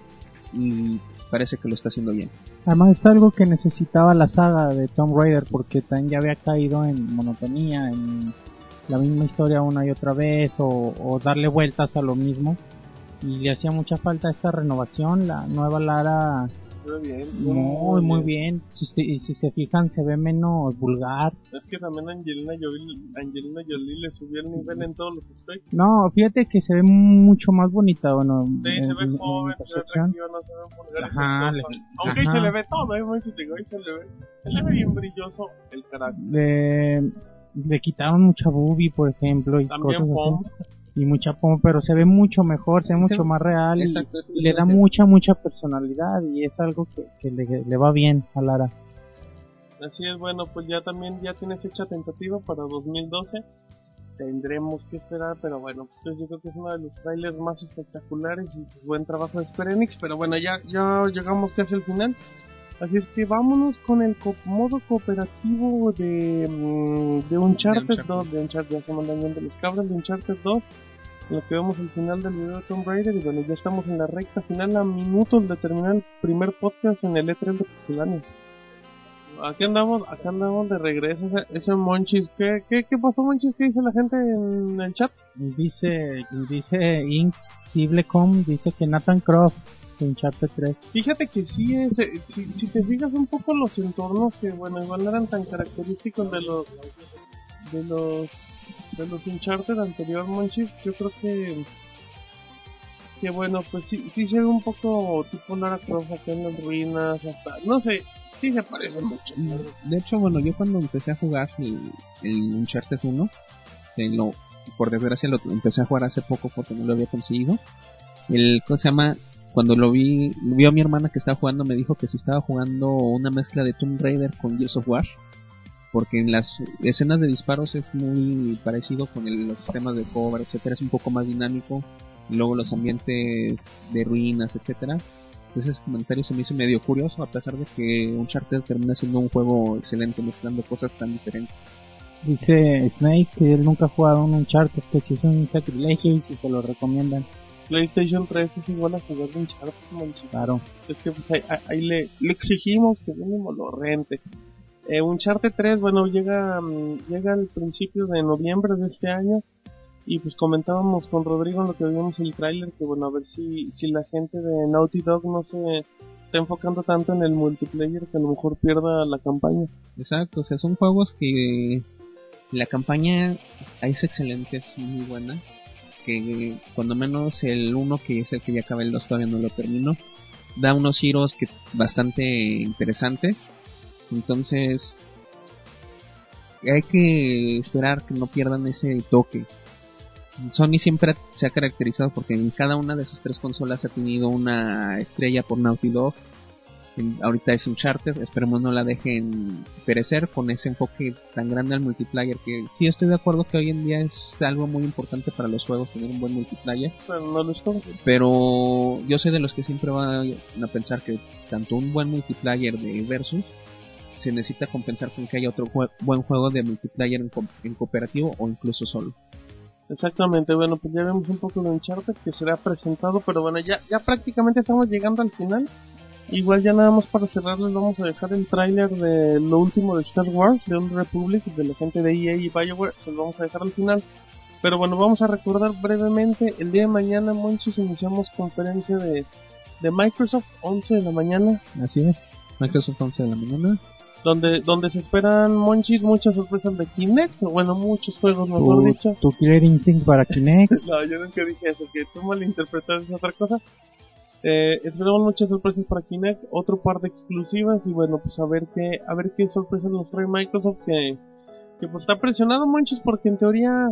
y parece que lo está haciendo bien. Además es algo que necesitaba la saga de Tomb Raider porque también ya había caído en monotonía, en la misma historia una y otra vez o, o darle vueltas a lo mismo y le hacía mucha falta esta renovación, la nueva Lara Muy bien, muy muy bien, si si se fijan se ve menos vulgar. Es que también Angelina Jolie, Angelina Jolie le subió el nivel en todos los aspectos. No, fíjate que se ve mucho más bonita, bueno, Sí, en, se ve en- en joven, se ve atractiva, no se ve vulgar. Ajá, le-. Aunque ahí se le ve todo, ¿eh? Mucho digo, ahí se le ve, se le ve bien brilloso el carácter. le, le quitaron mucha boobie, por ejemplo, y También cosas pom. así. Y mucha pom, pero se ve mucho mejor, se ve mucho Sí, más real y, exacto, es y le da mucha, mucha personalidad y es algo que, que le, le va bien a Lara. Así es, bueno, pues ya también ya tiene fecha tentativa para 2012. Tendremos que esperar, pero bueno, pues yo creo que es uno de los trailers más espectaculares y pues, buen trabajo de Square Enix. Pero bueno, ya, ya llegamos casi al final. Así es que vámonos con el co- modo cooperativo de, mm, de Uncharted Uncharted. 2, de Uncharted, ya se mandan yendo los cabros de Uncharted 2. Lo que vemos al final del video de Tomb Raider y bueno, ya estamos en la recta final a minutos de terminar el primer podcast en el E3 de Pixelania. Aquí andamos, acá andamos de regreso, ese, ese Monchis, ¿qué, qué, ¿qué pasó Monchis? ¿Qué dice la gente en el chat? Dice, dice Inks Ciblecom, dice que Nathan Croft de Uncharted 3. Fíjate que sí, es, eh, si, si te fijas un poco los entornos que, bueno, igual no eran tan característicos de los, de los, de los Uncharted anterior, Monchis, yo creo que, que bueno, pues sí, sí se ve un poco tipo Lara Croft acá en las ruinas, hasta, no sé, sí se parece mucho. De hecho, bueno, yo cuando empecé a jugar el, el Uncharted 1, que lo, por desgracia lo empecé a jugar hace poco porque no lo había conseguido. El, ¿cómo se llama? Cuando lo vi, vio mi hermana que estaba jugando, me dijo que si estaba jugando una mezcla de Tomb Raider con Gears of War. Porque en las escenas de disparos es muy parecido con el- los sistemas de cover, etcétera, es un poco más dinámico. Y luego los ambientes de ruinas, etcétera. Entonces ese comentario se me hizo medio curioso, a pesar de que Uncharted termina siendo un juego excelente, mezclando cosas tan diferentes. Dice Snake que él nunca ha jugado un Uncharted, que si es un sacrilegio y si se lo recomiendan. PlayStation 3 es igual a jugar de Uncharted. Claro. Es que pues, ahí, ahí- le, le exigimos que mínimo lo rente. Eh, Uncharted 3, bueno, llega, mm, llega al principio de noviembre de este año. Y pues comentábamos con Rodrigo en lo que vimos el tráiler que bueno, a ver si, si la gente de Naughty Dog no se está enfocando tanto en el multiplayer que a lo mejor pierda la campaña. Exacto, o sea, son juegos que la campaña es excelente, es muy buena. Que cuando menos el uno que es el que ya acaba el 2 todavía no lo termino, da unos giros que bastante interesantes. Entonces, hay que esperar que no pierdan ese toque. Sony siempre se ha caracterizado porque en cada una de sus tres consolas ha tenido una estrella por Naughty Dog. Ahorita es Uncharted, esperemos no la dejen perecer con ese enfoque tan grande al multiplayer que sí estoy de acuerdo que hoy en día es algo muy importante para los juegos tener un buen multiplayer Pero no yo soy de los que siempre van a pensar que tanto un buen multiplayer de versus se necesita compensar con que haya otro jue- buen juego de multiplayer en, co- en cooperativo o incluso solo. Exactamente, bueno, pues ya vemos un poco de Uncharted que será presentado, pero bueno, ya, ya prácticamente estamos llegando al final. Igual ya nada más para cerrar les vamos a dejar el tráiler de lo último de Star Wars, de Old Republic, de la gente de EA y BioWare, se los vamos a dejar al final. Pero bueno, vamos a recordar brevemente, el día de mañana, Monchis, iniciamos conferencia de, de Microsoft, 11 de la mañana, Así es. Microsoft 11 de la mañana. donde, donde se esperan, Monchis, muchas sorpresas de Kinect, bueno, muchos juegos, mejor Tu, dicho. tu Killer Instinct para Kinect. [laughs] No, yo nunca dije eso, que tú malinterpretas esa otra cosa. Eh, esperamos muchas sorpresas para Kinect, otro par de exclusivas y bueno, pues a ver qué, a ver qué sorpresas nos trae Microsoft que, que pues está presionado muchos porque en teoría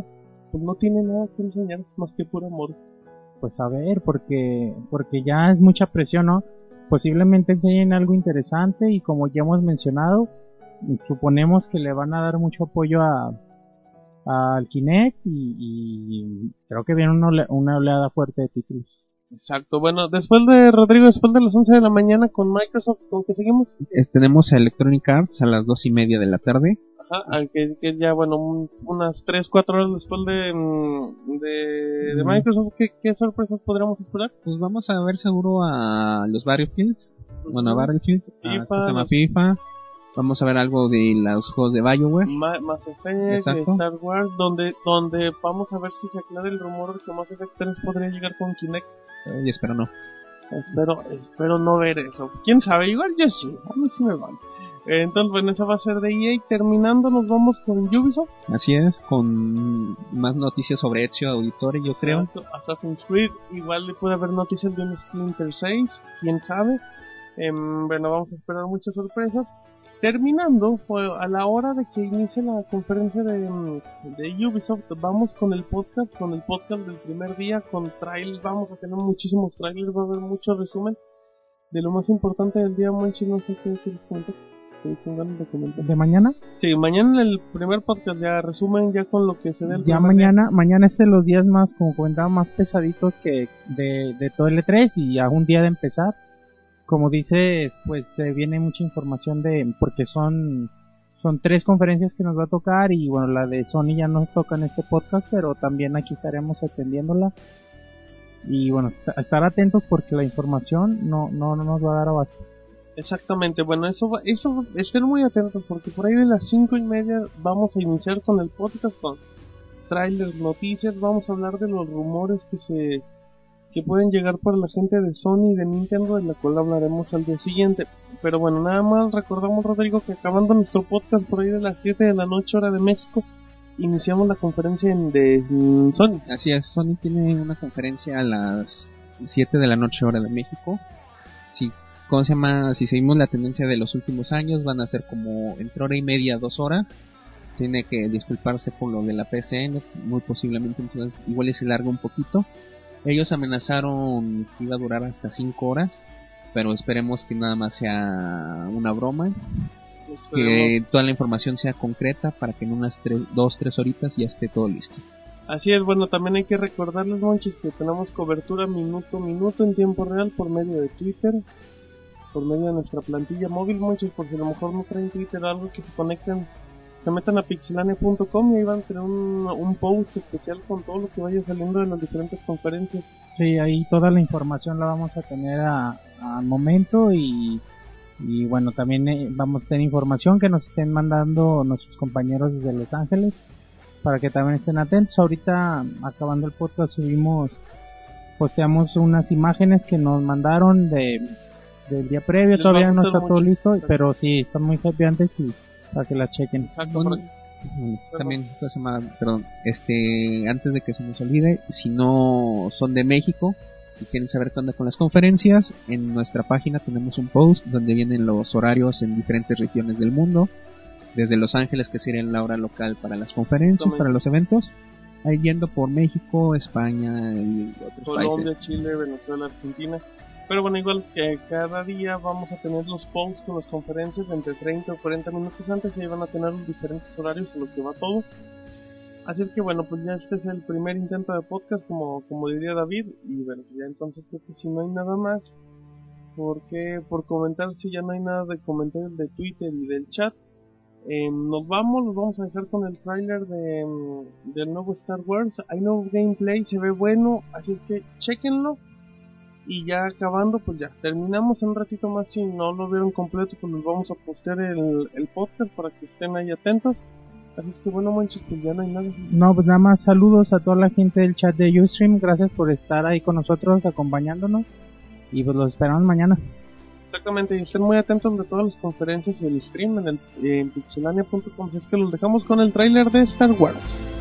pues no tiene nada que enseñar más que puro amor. Pues a ver, porque, porque ya es mucha presión, ¿no? Posiblemente enseñen algo interesante y como ya hemos mencionado, suponemos que le van a dar mucho apoyo a al Kinect y, y creo que viene una, una oleada fuerte de títulos. Exacto, bueno, después de Rodrigo, después de las 11 de la mañana con Microsoft, ¿con qué seguimos? Tenemos a Electronic Arts a las dos y media de la tarde. Ajá, que, que ya, bueno, un- unas 3, 4 horas después de, mm, de, de. Microsoft, ¿qué, ¿qué sorpresas podríamos esperar? Pues vamos a ver seguro a los Battlefields. Bueno, a Battlefield, FIFA, ¿cómo se llama? FIFA. Vamos a ver algo de los juegos de BioWare. Ma- Mass Effect, Exacto. Star Wars, donde, donde vamos a ver si se aclara el rumor de que Mass Effect 3 podría llegar con Kinect. Eh, y espero no. Espero, espero no ver eso. Quién sabe, igual yo sí, a mí sí me van. Eh, Entonces, bueno, eso va a ser de EA. Terminando, nos vamos con Ubisoft. Así es, con más noticias sobre Ezio Auditore, yo creo. Assassin's Creed. Igual le puede haber noticias de un Splinter 6, quién sabe. Em, bueno, vamos a esperar muchas sorpresas. Terminando, fue a la hora de que inicie la conferencia de, de Ubisoft, vamos con el podcast, con el podcast del primer día, con trailers, vamos a tener muchísimos trailers, va a haber mucho resumen de lo más importante del día, Monchi, no sé qué quieres comentar. De comentar. ¿De mañana? Sí, mañana en el primer podcast ya resumen ya con lo que se dé el Ya primer día. mañana, mañana es de los días más, como comentaba, más pesaditos que de, de todo el E3 y ya un día de empezar. Como dices, pues se viene mucha información de, porque son, son tres conferencias que nos va a tocar y bueno, la de Sony ya nos toca en este podcast, pero también aquí estaremos atendiéndola. Y bueno, esta- estar atentos porque la información no, no, no nos va a dar abasto. Exactamente, bueno, eso eso estén muy atentos porque por ahí de las cinco y media vamos a iniciar con el podcast con trailers, noticias, vamos a hablar de los rumores que se que pueden llegar para la gente de Sony y de Nintendo, de la cual hablaremos al día siguiente. Pero bueno, nada más recordamos Rodrigo que acabando nuestro podcast por ahí de las 7 de la noche hora de México, iniciamos la conferencia en, de Sony. Así es, Sony tiene una conferencia a las 7 de la noche hora de México. Si, ¿cómo se llama? si seguimos la tendencia de los últimos años, van a ser como entre hora y media, dos horas. Tiene que disculparse por lo de la PCN, muy posiblemente entonces igual se larga un poquito. Ellos amenazaron que iba a durar hasta 5 horas, pero esperemos que nada más sea una broma que toda la información sea concreta para que en unas 2, 3 horitas ya esté todo listo. Así es, bueno, también hay que recordarles, monches, que tenemos cobertura minuto a minuto en tiempo real por medio de Twitter, por medio de nuestra plantilla móvil, monches, por si a lo mejor no traen Twitter o algo, que se conecten, se metan a pixelane.com y ahí van a tener un, un post especial con todo lo que vaya saliendo de las diferentes conferencias. Sí, ahí toda la información la vamos a tener al momento y y bueno, también eh, vamos a tener información que nos estén mandando nuestros compañeros desde Los Ángeles para que también estén atentos. Ahorita, acabando el podcast, subimos, posteamos unas imágenes que nos mandaron de del día previo. Todavía no está todo listo, pero sí, están muy antes y para que las chequen. también, perdón, este, antes de que se nos olvide, si no son de México, si quieren saber qué onda con las conferencias, en nuestra página tenemos un post donde vienen los horarios en diferentes regiones del mundo, desde Los Ángeles, que sería la hora local para las conferencias, para los eventos, ahí yendo por México, España y otros Colombia, países. Chile, Venezuela, Argentina. Pero bueno, igual que cada día vamos a tener los posts con las conferencias entre 30 o 40 minutos antes y ahí van a tener los diferentes horarios en los que va todo. Así que bueno, pues ya este es el primer intento de podcast, como, como diría David, y bueno, ya entonces creo que si no hay nada más, porque por comentar, si ya no hay nada de comentarios de Twitter y del chat, eh, nos vamos, nos vamos a dejar con el tráiler de, mm, del nuevo Star Wars, hay nuevo gameplay, se ve bueno, así es que chequenlo, y ya acabando, pues ya terminamos en un ratito más, si no lo vieron completo, pues les vamos a postear el, el podcast para que estén ahí atentos. Así es que bueno, manches, pues ya no hay nada. No, pues nada más saludos a toda la gente del chat de Ustream. Gracias por estar ahí con nosotros, acompañándonos. Y pues los esperamos mañana. Exactamente, y estén muy atentos de todas las conferencias y el stream en, el, en pixelania.com. Así es que los dejamos con el tráiler de Star Wars.